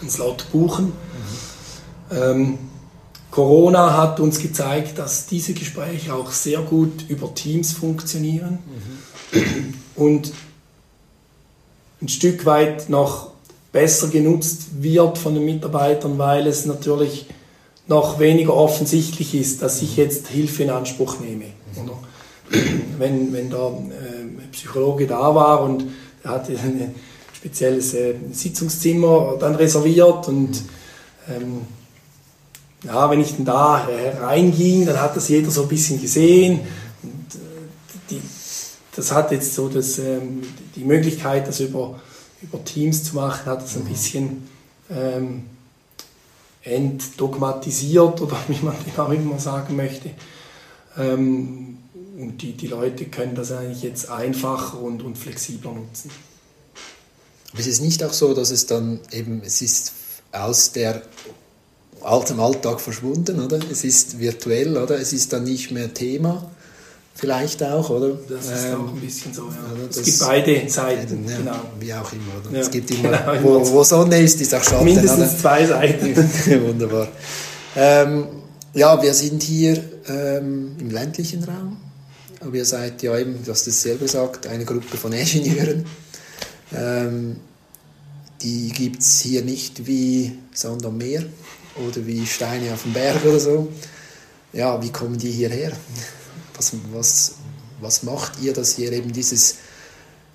einen Slot buchen. Mhm. Ähm, Corona hat uns gezeigt, dass diese Gespräche auch sehr gut über Teams funktionieren. Mhm. Und ein Stück weit noch besser genutzt wird von den Mitarbeitern, weil es natürlich noch weniger offensichtlich ist, dass ich jetzt Hilfe in Anspruch nehme. Oder wenn, wenn der äh, Psychologe da war und er hatte ein spezielles äh, Sitzungszimmer dann reserviert und ähm, ja, wenn ich dann da reinging, dann hat das jeder so ein bisschen gesehen. Und, äh, die, das hat jetzt so das, ähm, die Möglichkeit, das über, über Teams zu machen, hat das ein mhm. bisschen ähm, entdogmatisiert oder wie man dem auch immer sagen möchte. Ähm, und die, die Leute können das eigentlich jetzt einfacher und, und flexibler nutzen. Aber es ist nicht auch so, dass es dann eben, es ist aus der altem Alltag verschwunden, oder? Es ist virtuell, oder? Es ist dann nicht mehr Thema, vielleicht auch, oder? Das ist ähm, auch ein bisschen so, ja. Es gibt beide Seiten, ja, genau. Wie auch immer, oder? Ja, es gibt immer, genau, wo, wo, Sonne ist, ist auch Schatten. Mindestens oder? zwei Seiten. Wunderbar. Ähm, ja, wir sind hier ähm, im ländlichen Raum. Aber ihr seid ja eben, du hast es selber gesagt, eine Gruppe von Ingenieuren. Ähm, die gibt es hier nicht wie Sand am Meer oder wie Steine auf dem Berg oder so. Ja, wie kommen die hierher? Was, was, was macht ihr, dass ihr eben dieses,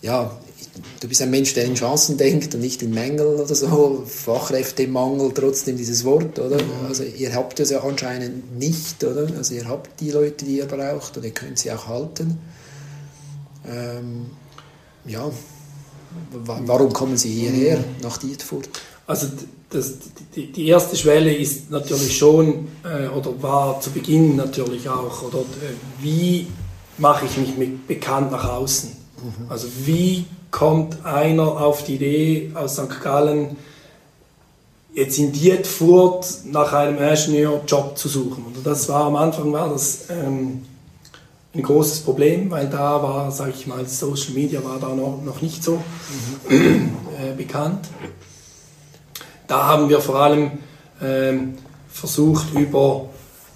ja, du bist ein Mensch, der in Chancen denkt und nicht in Mängel oder so, Fachkräftemangel, trotzdem dieses Wort, oder? Mhm. Also ihr habt es ja anscheinend nicht, oder? Also ihr habt die Leute, die ihr braucht und ihr könnt sie auch halten. Ähm, ja, warum kommen sie hierher mhm. nach Dietfurt? Also das, die, die, erste Schwelle ist natürlich schon, äh, oder war zu Beginn natürlich auch, oder äh, wie mache ich mich mit, bekannt nach außen? Mhm. Also wie kommt einer auf die Idee aus St. Gallen, jetzt in Dietfurt nach einem Ingenieurjob zu suchen? Und das war am Anfang war das ähm, ein großes Problem, weil da war, sage ich mal, Social Media war da noch, noch nicht so mhm. äh, bekannt. Da haben wir vor allem ähm, versucht, über,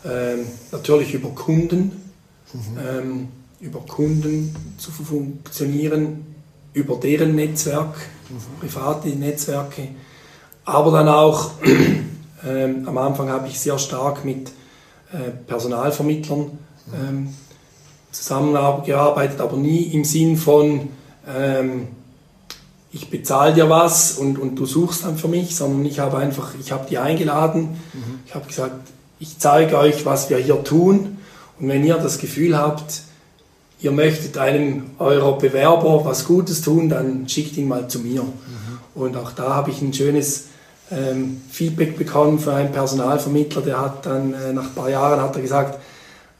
ähm, natürlich über Kunden, mhm. ähm, über Kunden zu funktionieren, über deren Netzwerk, mhm. private Netzwerke, aber dann auch, ähm, am Anfang habe ich sehr stark mit äh, Personalvermittlern ähm, zusammengearbeitet, aber nie im Sinn von, ähm, ich bezahle dir was und, und du suchst dann für mich, sondern ich habe einfach, ich habe die eingeladen, mhm. ich habe gesagt, ich zeige euch, was wir hier tun und wenn ihr das Gefühl habt, ihr möchtet einem eurer Bewerber was Gutes tun, dann schickt ihn mal zu mir. Mhm. Und auch da habe ich ein schönes ähm, Feedback bekommen von einem Personalvermittler, der hat dann äh, nach ein paar Jahren hat er gesagt,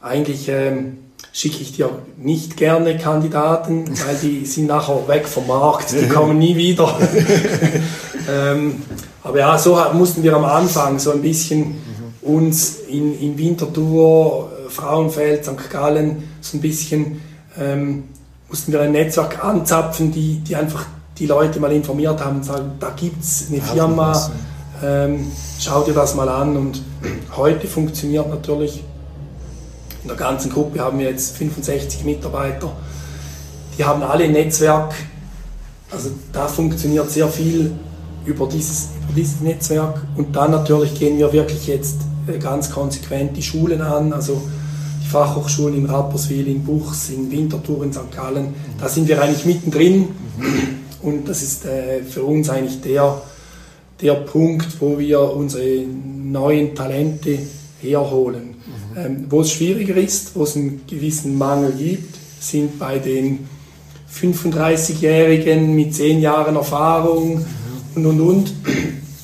eigentlich ähm, schicke ich dir nicht gerne Kandidaten, weil die sind nachher weg vom Markt, die kommen nie wieder. ähm, aber ja, so mussten wir am Anfang so ein bisschen uns in, in Winterthur, äh, Frauenfeld, St. Gallen, so ein bisschen ähm, mussten wir ein Netzwerk anzapfen, die, die einfach die Leute mal informiert haben und sagen, da gibt es eine Firma, ähm, schau dir das mal an. Und heute funktioniert natürlich in der ganzen Gruppe haben wir jetzt 65 Mitarbeiter. Die haben alle ein Netzwerk. Also da funktioniert sehr viel über dieses, über dieses Netzwerk. Und dann natürlich gehen wir wirklich jetzt äh, ganz konsequent die Schulen an. Also die Fachhochschulen in Rapperswil, in Buchs, in Winterthur, in St. Gallen. Da sind wir eigentlich mittendrin. Und das ist äh, für uns eigentlich der, der Punkt, wo wir unsere neuen Talente herholen. Ähm, wo es schwieriger ist, wo es einen gewissen Mangel gibt, sind bei den 35-Jährigen mit 10 Jahren Erfahrung und und und,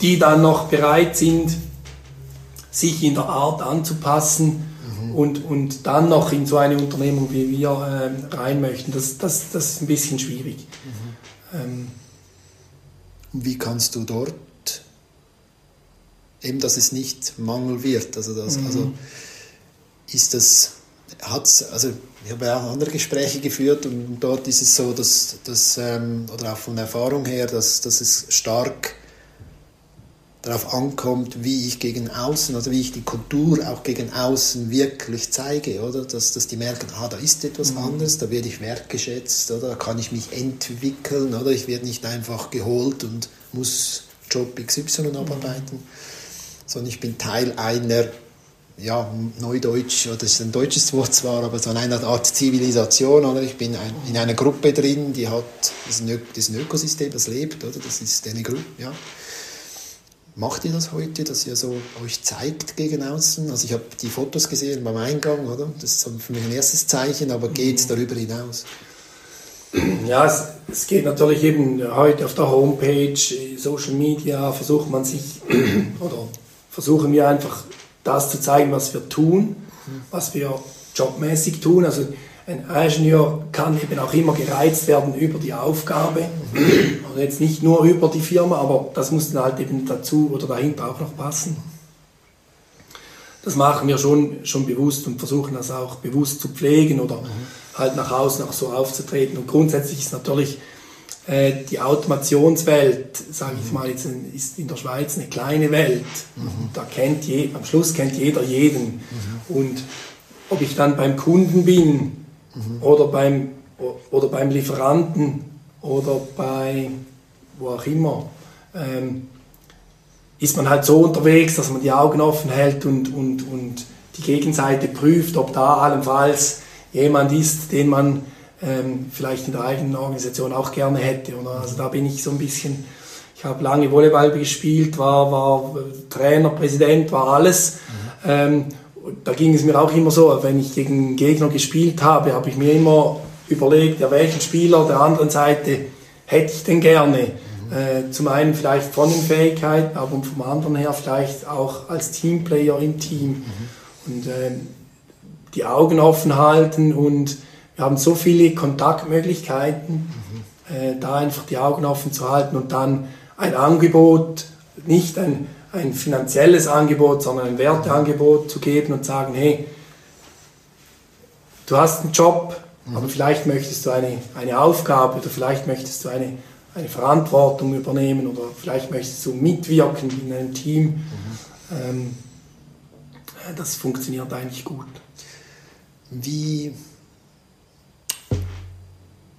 die dann noch bereit sind, sich in der Art anzupassen mhm. und, und dann noch in so eine Unternehmung wie wir äh, rein möchten. Das, das, das ist ein bisschen schwierig. Mhm. Ähm, wie kannst du dort eben, dass es nicht Mangel wird? Also, das, mhm. also ist das, hat's, also ich habe ja auch andere Gespräche geführt und dort ist es so, dass, dass ähm, oder auch von Erfahrung her, dass, dass es stark darauf ankommt, wie ich gegen außen, also wie ich die Kultur auch gegen außen wirklich zeige, oder? Dass, dass die merken, ah, da ist etwas mhm. anderes, da werde ich wertgeschätzt, oder? Da kann ich mich entwickeln, oder? Ich werde nicht einfach geholt und muss Job XY abarbeiten, mhm. sondern ich bin Teil einer ja, Neudeutsch, das ist ein deutsches Wort zwar, aber so eine Art Zivilisation, oder? Ich bin ein, in einer Gruppe drin, die hat, das ist ein, Ökosystem, das lebt, oder? Das ist eine Gruppe, ja. Macht ihr das heute, dass ihr so euch zeigt gegen außen? Also ich habe die Fotos gesehen beim Eingang, oder? Das ist für mich ein erstes Zeichen, aber geht es darüber hinaus? Ja, es, es, geht natürlich eben heute auf der Homepage, Social Media, versucht man sich, oder versuchen wir einfach das zu zeigen, was wir tun, was wir jobmäßig tun. Also ein Ingenieur kann eben auch immer gereizt werden über die Aufgabe, also jetzt nicht nur über die Firma, aber das muss dann halt eben dazu oder dahinter auch noch passen. das machen wir schon, schon bewusst und versuchen das auch bewusst zu pflegen oder halt nach außen auch so aufzutreten. Und grundsätzlich ist natürlich die Automationswelt, sage ich mhm. mal, jetzt ist in der Schweiz eine kleine Welt. Mhm. Da kennt je, am Schluss kennt jeder jeden. Mhm. Und ob ich dann beim Kunden bin mhm. oder, beim, oder beim Lieferanten oder bei wo auch immer, ähm, ist man halt so unterwegs, dass man die Augen offen hält und, und, und die Gegenseite prüft, ob da allenfalls jemand ist, den man ähm, vielleicht in der eigenen Organisation auch gerne hätte. Oder? Also da bin ich so ein bisschen, ich habe lange Volleyball gespielt, war, war Trainer, Präsident, war alles. Mhm. Ähm, da ging es mir auch immer so, wenn ich gegen Gegner gespielt habe, habe ich mir immer überlegt, ja, welchen Spieler der anderen Seite hätte ich denn gerne. Mhm. Äh, zum einen vielleicht von den Fähigkeiten, aber vom anderen her vielleicht auch als Teamplayer im Team. Mhm. Und äh, die Augen offen halten und wir haben so viele Kontaktmöglichkeiten, mhm. äh, da einfach die Augen offen zu halten und dann ein Angebot, nicht ein, ein finanzielles Angebot, sondern ein Werteangebot zu geben und sagen, hey, du hast einen Job, mhm. aber vielleicht möchtest du eine, eine Aufgabe oder vielleicht möchtest du eine, eine Verantwortung übernehmen oder vielleicht möchtest du mitwirken in einem Team. Mhm. Ähm, das funktioniert eigentlich gut. Wie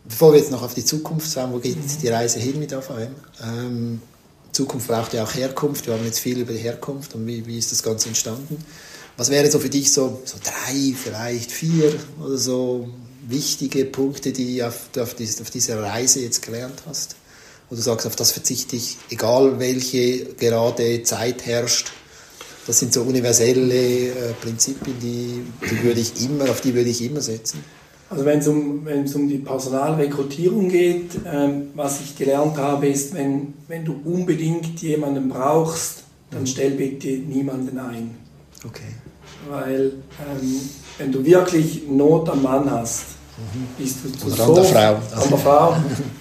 bevor wir jetzt noch auf die Zukunft schauen, wo geht die Reise hin mit AVM? Ähm, Zukunft braucht ja auch Herkunft. Wir haben jetzt viel über die Herkunft und wie, wie ist das Ganze entstanden. Was wäre so für dich so, so drei, vielleicht vier oder so wichtige Punkte, die auf, auf, die, auf dieser Reise jetzt gelernt hast? Wo du sagst, auf das verzichte ich, egal welche gerade Zeit herrscht. Das sind so universelle äh, Prinzipien, die, die würde ich immer, auf die würde ich immer setzen. Also wenn es um, um die Personalrekrutierung geht, ähm, was ich gelernt habe, ist, wenn, wenn du unbedingt jemanden brauchst, dann mhm. stell bitte niemanden ein. Okay. Weil ähm, wenn du wirklich Not am Mann hast, mhm. bist du zu Oder so, an der Frau. An der Frau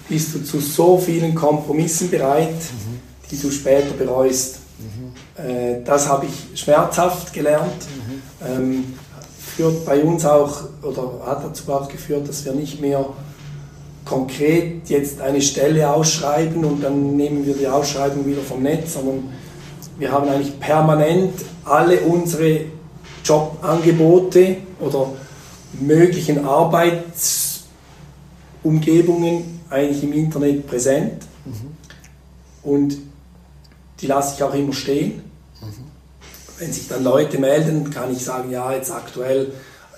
bist du zu so vielen Kompromissen bereit, mhm. die du später bereust. Mhm. Äh, das habe ich schmerzhaft gelernt. Mhm. Ähm, führt bei uns auch oder hat dazu auch geführt, dass wir nicht mehr konkret jetzt eine Stelle ausschreiben und dann nehmen wir die Ausschreibung wieder vom Netz, sondern wir haben eigentlich permanent alle unsere Jobangebote oder möglichen Arbeitsumgebungen eigentlich im Internet präsent. Mhm. Und die lasse ich auch immer stehen. Wenn sich dann Leute melden, kann ich sagen, ja, jetzt aktuell,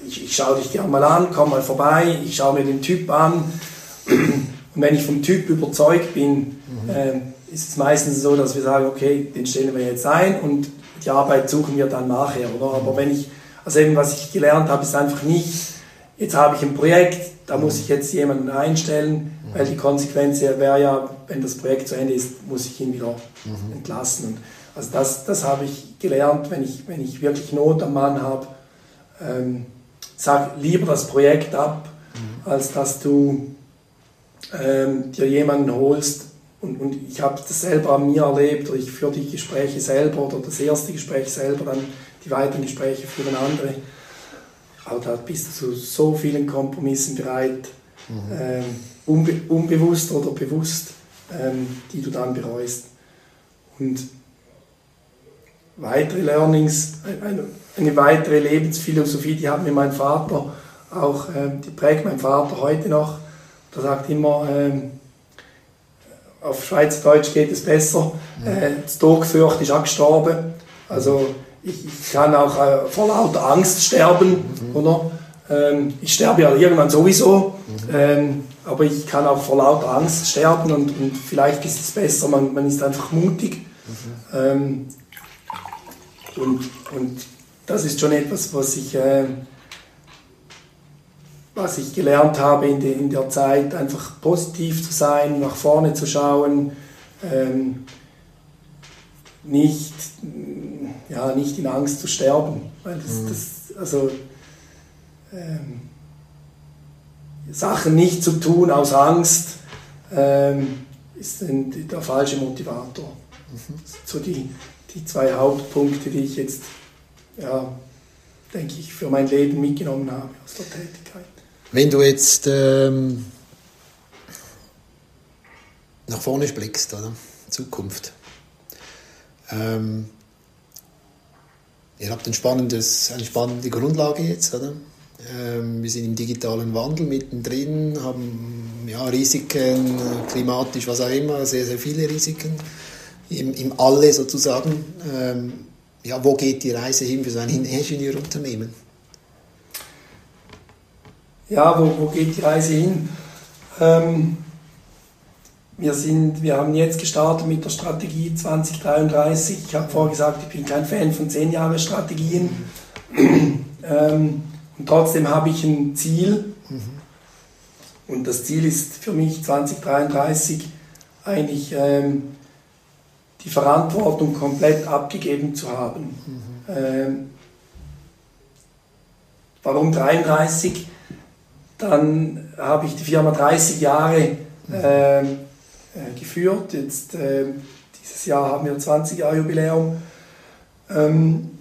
ich, ich schaue dich gerne mal an, komm mal vorbei, ich schaue mir den Typ an. Und wenn ich vom Typ überzeugt bin, mhm. äh, ist es meistens so, dass wir sagen, okay, den stellen wir jetzt ein und die Arbeit suchen wir dann nachher, oder? Aber wenn ich, also eben was ich gelernt habe, ist einfach nicht, jetzt habe ich ein Projekt, da muss ich jetzt jemanden einstellen, weil die Konsequenz wäre ja, wenn das Projekt zu Ende ist, muss ich ihn wieder mhm. entlassen. Und also das, das habe ich gelernt, wenn ich, wenn ich wirklich Not am Mann habe. Ähm, sag lieber das Projekt ab, mhm. als dass du ähm, dir jemanden holst. Und, und ich habe das selber an mir erlebt, oder ich führe die Gespräche selber oder das erste Gespräch selber, dann die weiteren Gespräche führen andere. Aber da bist du zu so vielen Kompromissen bereit, mhm. ähm, unbe unbewusst oder bewusst, ähm, die du dann bereust. Und weitere Learnings, eine, eine, weitere Lebensphilosophie, die hat mir mein Vater auch, ähm, die prägt mein Vater heute noch. Der sagt immer, ähm, auf Schweizerdeutsch geht es besser, äh, das Todfürcht ist auch gestorben. Also ich, ich kann auch äh, vor lauter Angst sterben, mhm. oder? Ähm, ich sterbe ja irgendwann sowieso, mhm. ähm, aber ich kann auch vor lauter Angst sterben und, und vielleicht ist es besser, man, man ist einfach mutig. Mhm. Ähm, und, und das ist schon etwas, was ich, äh, was ich gelernt habe in, de, in der Zeit, einfach positiv zu sein, nach vorne zu schauen, ähm, nicht, ja, nicht in Angst zu sterben. Weil das, mhm. das also, ähm, Sachen nicht zu tun aus Angst ähm, ist der falsche Motivator. Mhm. So die, die zwei Hauptpunkte, die ich jetzt ja, denke ich, für mein Leben mitgenommen habe aus der Tätigkeit. Wenn du jetzt ähm, nach vorne blickst, oder? Zukunft. Ähm, ihr habt ein spannendes, eine spannende Grundlage jetzt, oder? Ähm, wir sind im digitalen Wandel mittendrin, haben ja, Risiken, klimatisch, was auch immer, sehr, sehr viele Risiken im, im Alle sozusagen. Ähm, ja, wo geht die Reise hin für so ein Ingenieurunternehmen? Ja, wo, wo geht die Reise hin? Ähm, wir, sind, wir haben jetzt gestartet mit der Strategie 2033. Ich habe vorher gesagt, ich bin kein Fan von 10 Jahre Strategien. ähm, und trotzdem habe ich ein Ziel. Mhm. Und das Ziel ist für mich 2033 eigentlich ähm, die Verantwortung komplett abgegeben zu haben. Mhm. Ähm, warum 33? Dann habe ich die Firma 30 Jahre ähm, äh, geführt. Jetzt, äh, dieses Jahr haben wir 20 Jahre Jubiläum. Ähm,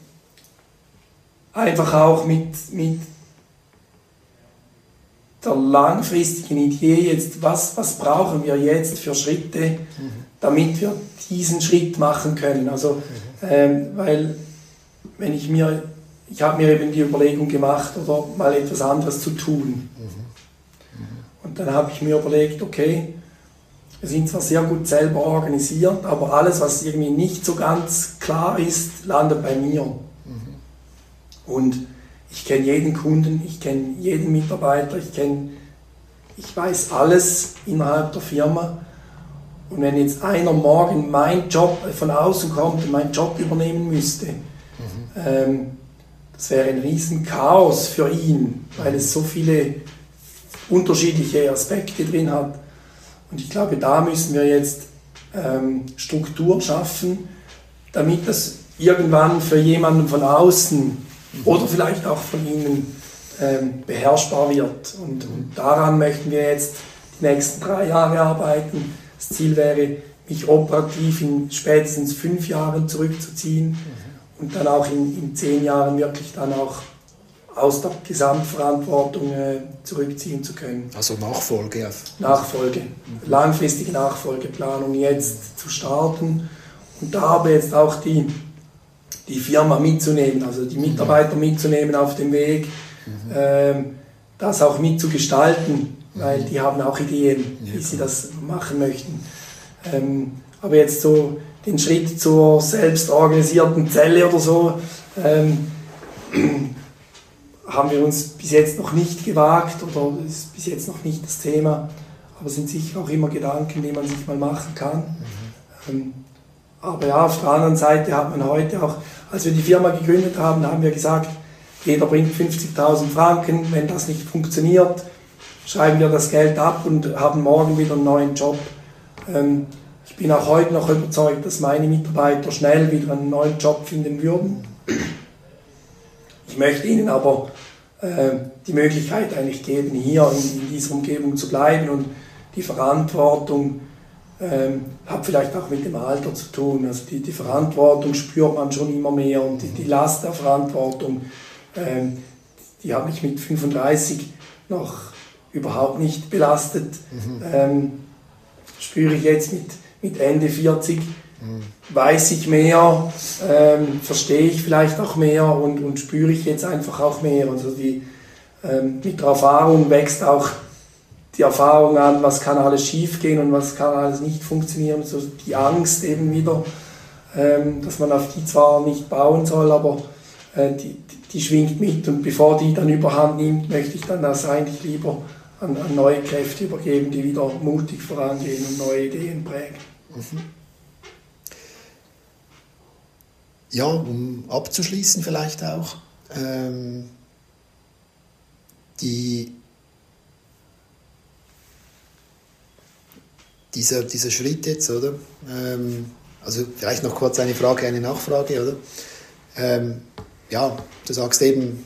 einfach auch mit, mit der langfristigen Idee jetzt, was, was brauchen wir jetzt für Schritte, mhm. Damit wir diesen Schritt machen können. Also, ähm, weil wenn ich mir, ich habe mir eben die Überlegung gemacht, oder mal etwas anderes zu tun. Mhm. Und dann habe ich mir überlegt, okay, wir sind zwar sehr gut selber organisiert, aber alles, was irgendwie nicht so ganz klar ist, landet bei mir. Mhm. Und ich kenne jeden Kunden, ich kenne jeden Mitarbeiter, ich kenne, ich weiß alles innerhalb der Firma. Und wenn jetzt einer morgen mein Job von außen kommt und meinen Job übernehmen müsste, mhm. ähm, das wäre ein riesen Chaos für ihn, weil es so viele unterschiedliche Aspekte drin hat. Und ich glaube, da müssen wir jetzt ähm, Struktur schaffen, damit das irgendwann für jemanden von außen mhm. oder vielleicht auch von Ihnen ähm, beherrschbar wird. Und, und, daran möchten wir jetzt die nächsten drei Jahre arbeiten. Das Ziel wäre, mich operativ in spätestens fünf Jahren zurückzuziehen mhm. und dann auch in, in zehn Jahren wirklich dann auch aus der Gesamtverantwortung äh, zurückziehen zu können. Also Nachfolge. Nachfolge, langfristige Nachfolgeplanung jetzt zu starten und da aber jetzt auch die, die Firma mitzunehmen, also die Mitarbeiter mitzunehmen auf dem Weg, mhm. ähm, das auch mitzugestalten, weil die haben auch Ideen, wie sie das machen möchten. Ähm, aber jetzt so den Schritt zur selbstorganisierten Zelle oder so, ähm, haben wir uns bis jetzt noch nicht gewagt oder ist bis jetzt noch nicht das Thema, aber sind sicher auch immer Gedanken, die man sich mal machen kann. Mhm. Ähm, aber ja, auf der anderen Seite hat man heute auch, als wir die Firma gegründet haben, haben wir gesagt, jeder bringt 50.000 Franken, wenn das nicht funktioniert, schreiben wir das Geld ab und haben morgen wieder einen neuen Job. Ähm, ich bin auch heute noch überzeugt, dass meine Mitarbeiter schnell wieder einen neuen Job finden würden. Ich möchte Ihnen aber äh, die Möglichkeit eigentlich geben, hier in, in, dieser Umgebung zu bleiben und die Verantwortung ähm, hat vielleicht auch mit dem Alter zu tun. Also die, die Verantwortung spürt man schon immer mehr und die, die Last der Verantwortung, ähm, die hat mich mit 35 noch überhaupt nicht belastet. Mhm. Ähm, spüre ich jetzt mit, mit Ende 40 weiß ich mehr, ähm, verstehe ich vielleicht auch mehr und, und spüre ich jetzt einfach auch mehr. Also die, ähm, mit der Erfahrung wächst auch die Erfahrung an, was kann alles schiefgehen und was kann alles nicht funktionieren. So die Angst eben wieder, ähm, dass man auf die zwar nicht bauen soll, aber äh, die, die schwingt mit und bevor die dann überhand nimmt, möchte ich dann das eigentlich lieber an, an neue Kräfte übergeben, die wieder mutig vorangehen und neue Ideen prägen. Mhm. ja, um abzuschließen vielleicht auch, ähm, die, dieser, dieser Schritt jetzt, oder? Ähm, also vielleicht noch kurz eine Frage, eine Nachfrage, oder? Ähm, ja, du sagst eben,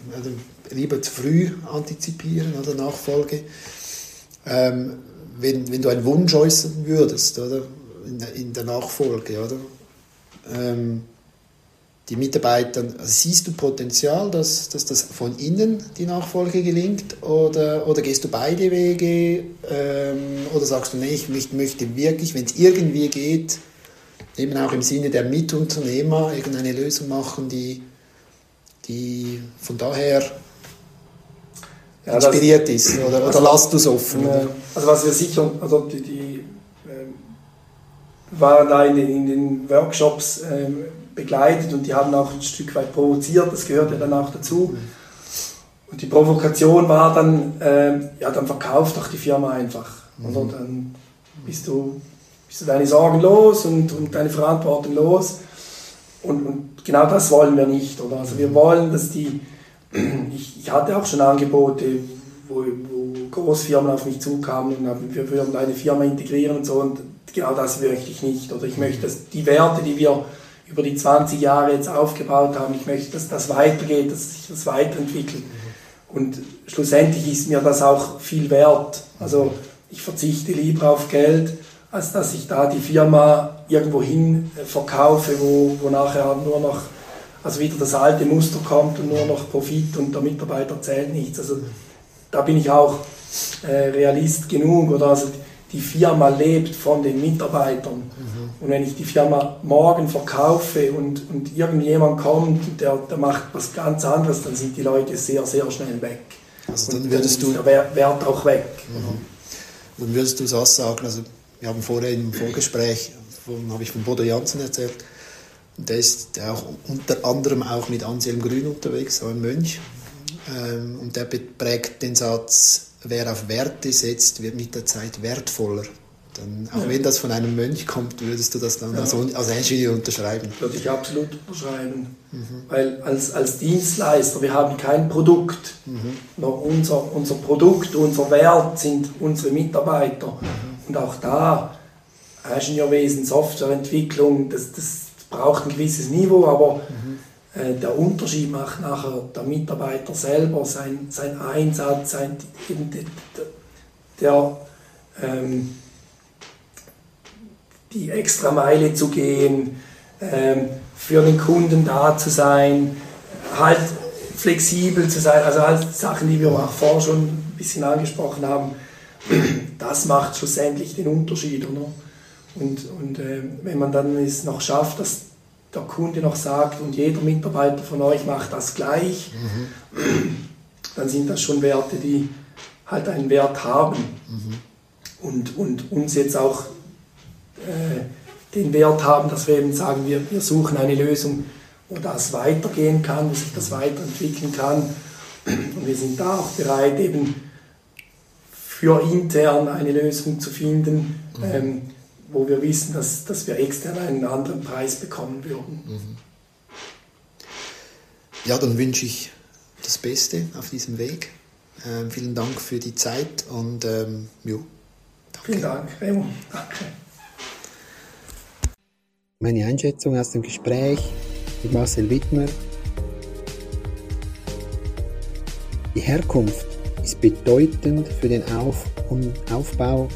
lieber zu früh antizipieren oder Nachfolge. Ähm, wenn, wenn du einen Wunsch äußern würdest, oder? In, in der Nachfolge, oder? Ähm, die Mitarbeiter, also siehst du Potenzial, dass, dass das von innen die Nachfolge gelingt oder, oder gehst du beide Wege ähm, oder sagst du, nee, ich möchte wirklich, wenn es irgendwie geht, eben auch im Sinne der Mitunternehmer irgendeine Lösung machen, die, die von daher ja, inspiriert das, ist oder, oder also, lasst du es offen? Äh, also was wir sicher, also die, die äh, waren da in den, in den Workshops äh, begleitet und die haben auch ein Stück weit provoziert, das gehört ja dann auch dazu. Und die Provokation war dann, äh, ja, dann verkauf doch die Firma einfach. Mhm. Oder dann bist du, bist du deine Sorgen los und, und deine Verantwortung los. Und, und genau das wollen wir nicht. Oder? Also wir wollen, dass die, ich, hatte auch schon Angebote, wo, wo Großfirmen auf mich zukamen und haben, wir würden eine Firma integrieren und so. Und genau das möchte ich nicht. Oder ich möchte, dass die Werte, die wir über die 20 Jahre jetzt aufgebaut haben. Ich möchte, dass das weitergeht, dass sich das weiterentwickelt. Und schlussendlich ist mir das auch viel wert. Also ich verzichte lieber auf Geld, als dass ich da die Firma irgendwo hin verkaufe, wo, wo nachher nur noch also wieder das alte Muster kommt und nur noch Profit und der Mitarbeiter zählt nichts. Also da bin ich auch äh, Realist genug. Oder also die Firma lebt von den Mitarbeitern. Mhm. Und wenn ich die Firma morgen verkaufe und, und irgendjemand kommt, der, der macht was ganz anderes, dann sind die Leute sehr, sehr schnell weg. Also dann würdest dann du der Wert auch weg. Mhm. Dann würdest du so sagen, also wir haben vorher im Vorgespräch, von, habe ich von Bodo Janssen erzählt, der ist auch unter anderem auch mit Anselm Grün unterwegs, so ein Mönch. Ähm, und der prägt den Satz, wer auf Werte setzt, wird mit der Zeit wertvoller. Dann, auch ja. wenn das von einem Mönch kommt, würdest du das dann ja. als, als Ingenieur unterschreiben? Würde ich absolut unterschreiben. Mhm. Weil als, als Dienstleister, wir haben kein Produkt. Mhm. Nur unser, unser Produkt, unser Wert sind unsere Mitarbeiter. Mhm. Und auch da, Ingenieurwesen, Softwareentwicklung, das, das braucht ein gewisses Niveau, aber mhm. Äh, der Unterschied macht nachher der Mitarbeiter selber, sein, sein Einsatz, sein, der, der ähm, die extra Meile zu gehen, ähm, für den Kunden da zu sein, halt flexibel zu sein, also halt Sachen, die wir auch vorher schon ein bisschen angesprochen haben, das macht schlussendlich den Unterschied. Oder? Und, und äh, wenn man dann es noch schafft, dass der Kunde noch sagt und jeder Mitarbeiter von euch macht das gleich, mhm. dann sind das schon Werte, die halt einen Wert haben mhm. und, und uns jetzt auch äh, den Wert haben, dass wir eben sagen, wir, wir suchen eine Lösung, wo das weitergehen kann, wo sich das weiterentwickeln kann. Und wir sind da auch bereit, eben für intern eine Lösung zu finden. Mhm. Ähm, wo wir wissen, dass, dass wir extern einen anderen Preis bekommen würden. Mhm. Ja, dann wünsche ich das Beste auf diesem Weg. Ähm, vielen Dank für die Zeit und ähm, jo, danke. Vielen Dank, Remo. Danke. Meine Einschätzung aus dem Gespräch mit Marcel Wittmer. Die Herkunft ist bedeutend für den Auf und Aufbau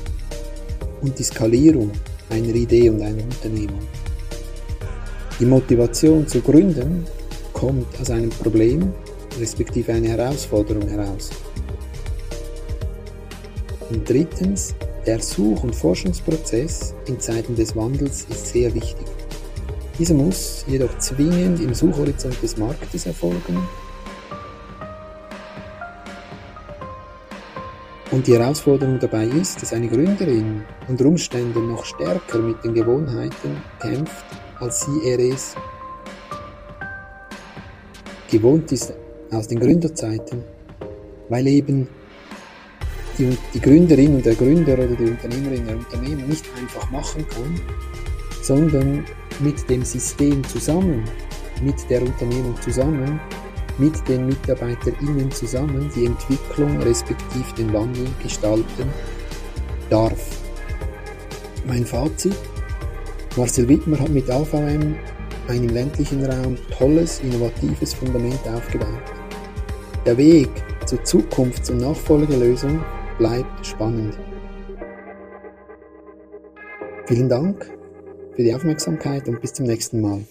und die Skalierung einer Idee und einer Unternehmung. Die Motivation zu gründen kommt aus einem Problem respektive einer Herausforderung heraus. Und drittens, der Such- und Forschungsprozess in Zeiten des Wandels ist sehr wichtig. Dieser muss jedoch zwingend im Suchhorizont des Marktes erfolgen Und die Herausforderung dabei ist, dass eine Gründerin unter Umständen noch stärker mit den Gewohnheiten kämpft, als sie er es gewohnt ist aus den Gründerzeiten, weil eben die, die Gründerin und der Gründer oder die Unternehmerin der Unternehmer nicht einfach machen kann, sondern mit dem System zusammen, mit der Unternehmung zusammen mit den MitarbeiterInnen zusammen die Entwicklung respektive den Wandel gestalten darf. Mein Fazit? Marcel Wittmer hat mit AVM einem ländlichen Raum tolles, innovatives Fundament aufgebaut. Der Weg zur Zukunfts- und Nachfolgelösung bleibt spannend. Vielen Dank für die Aufmerksamkeit und bis zum nächsten Mal.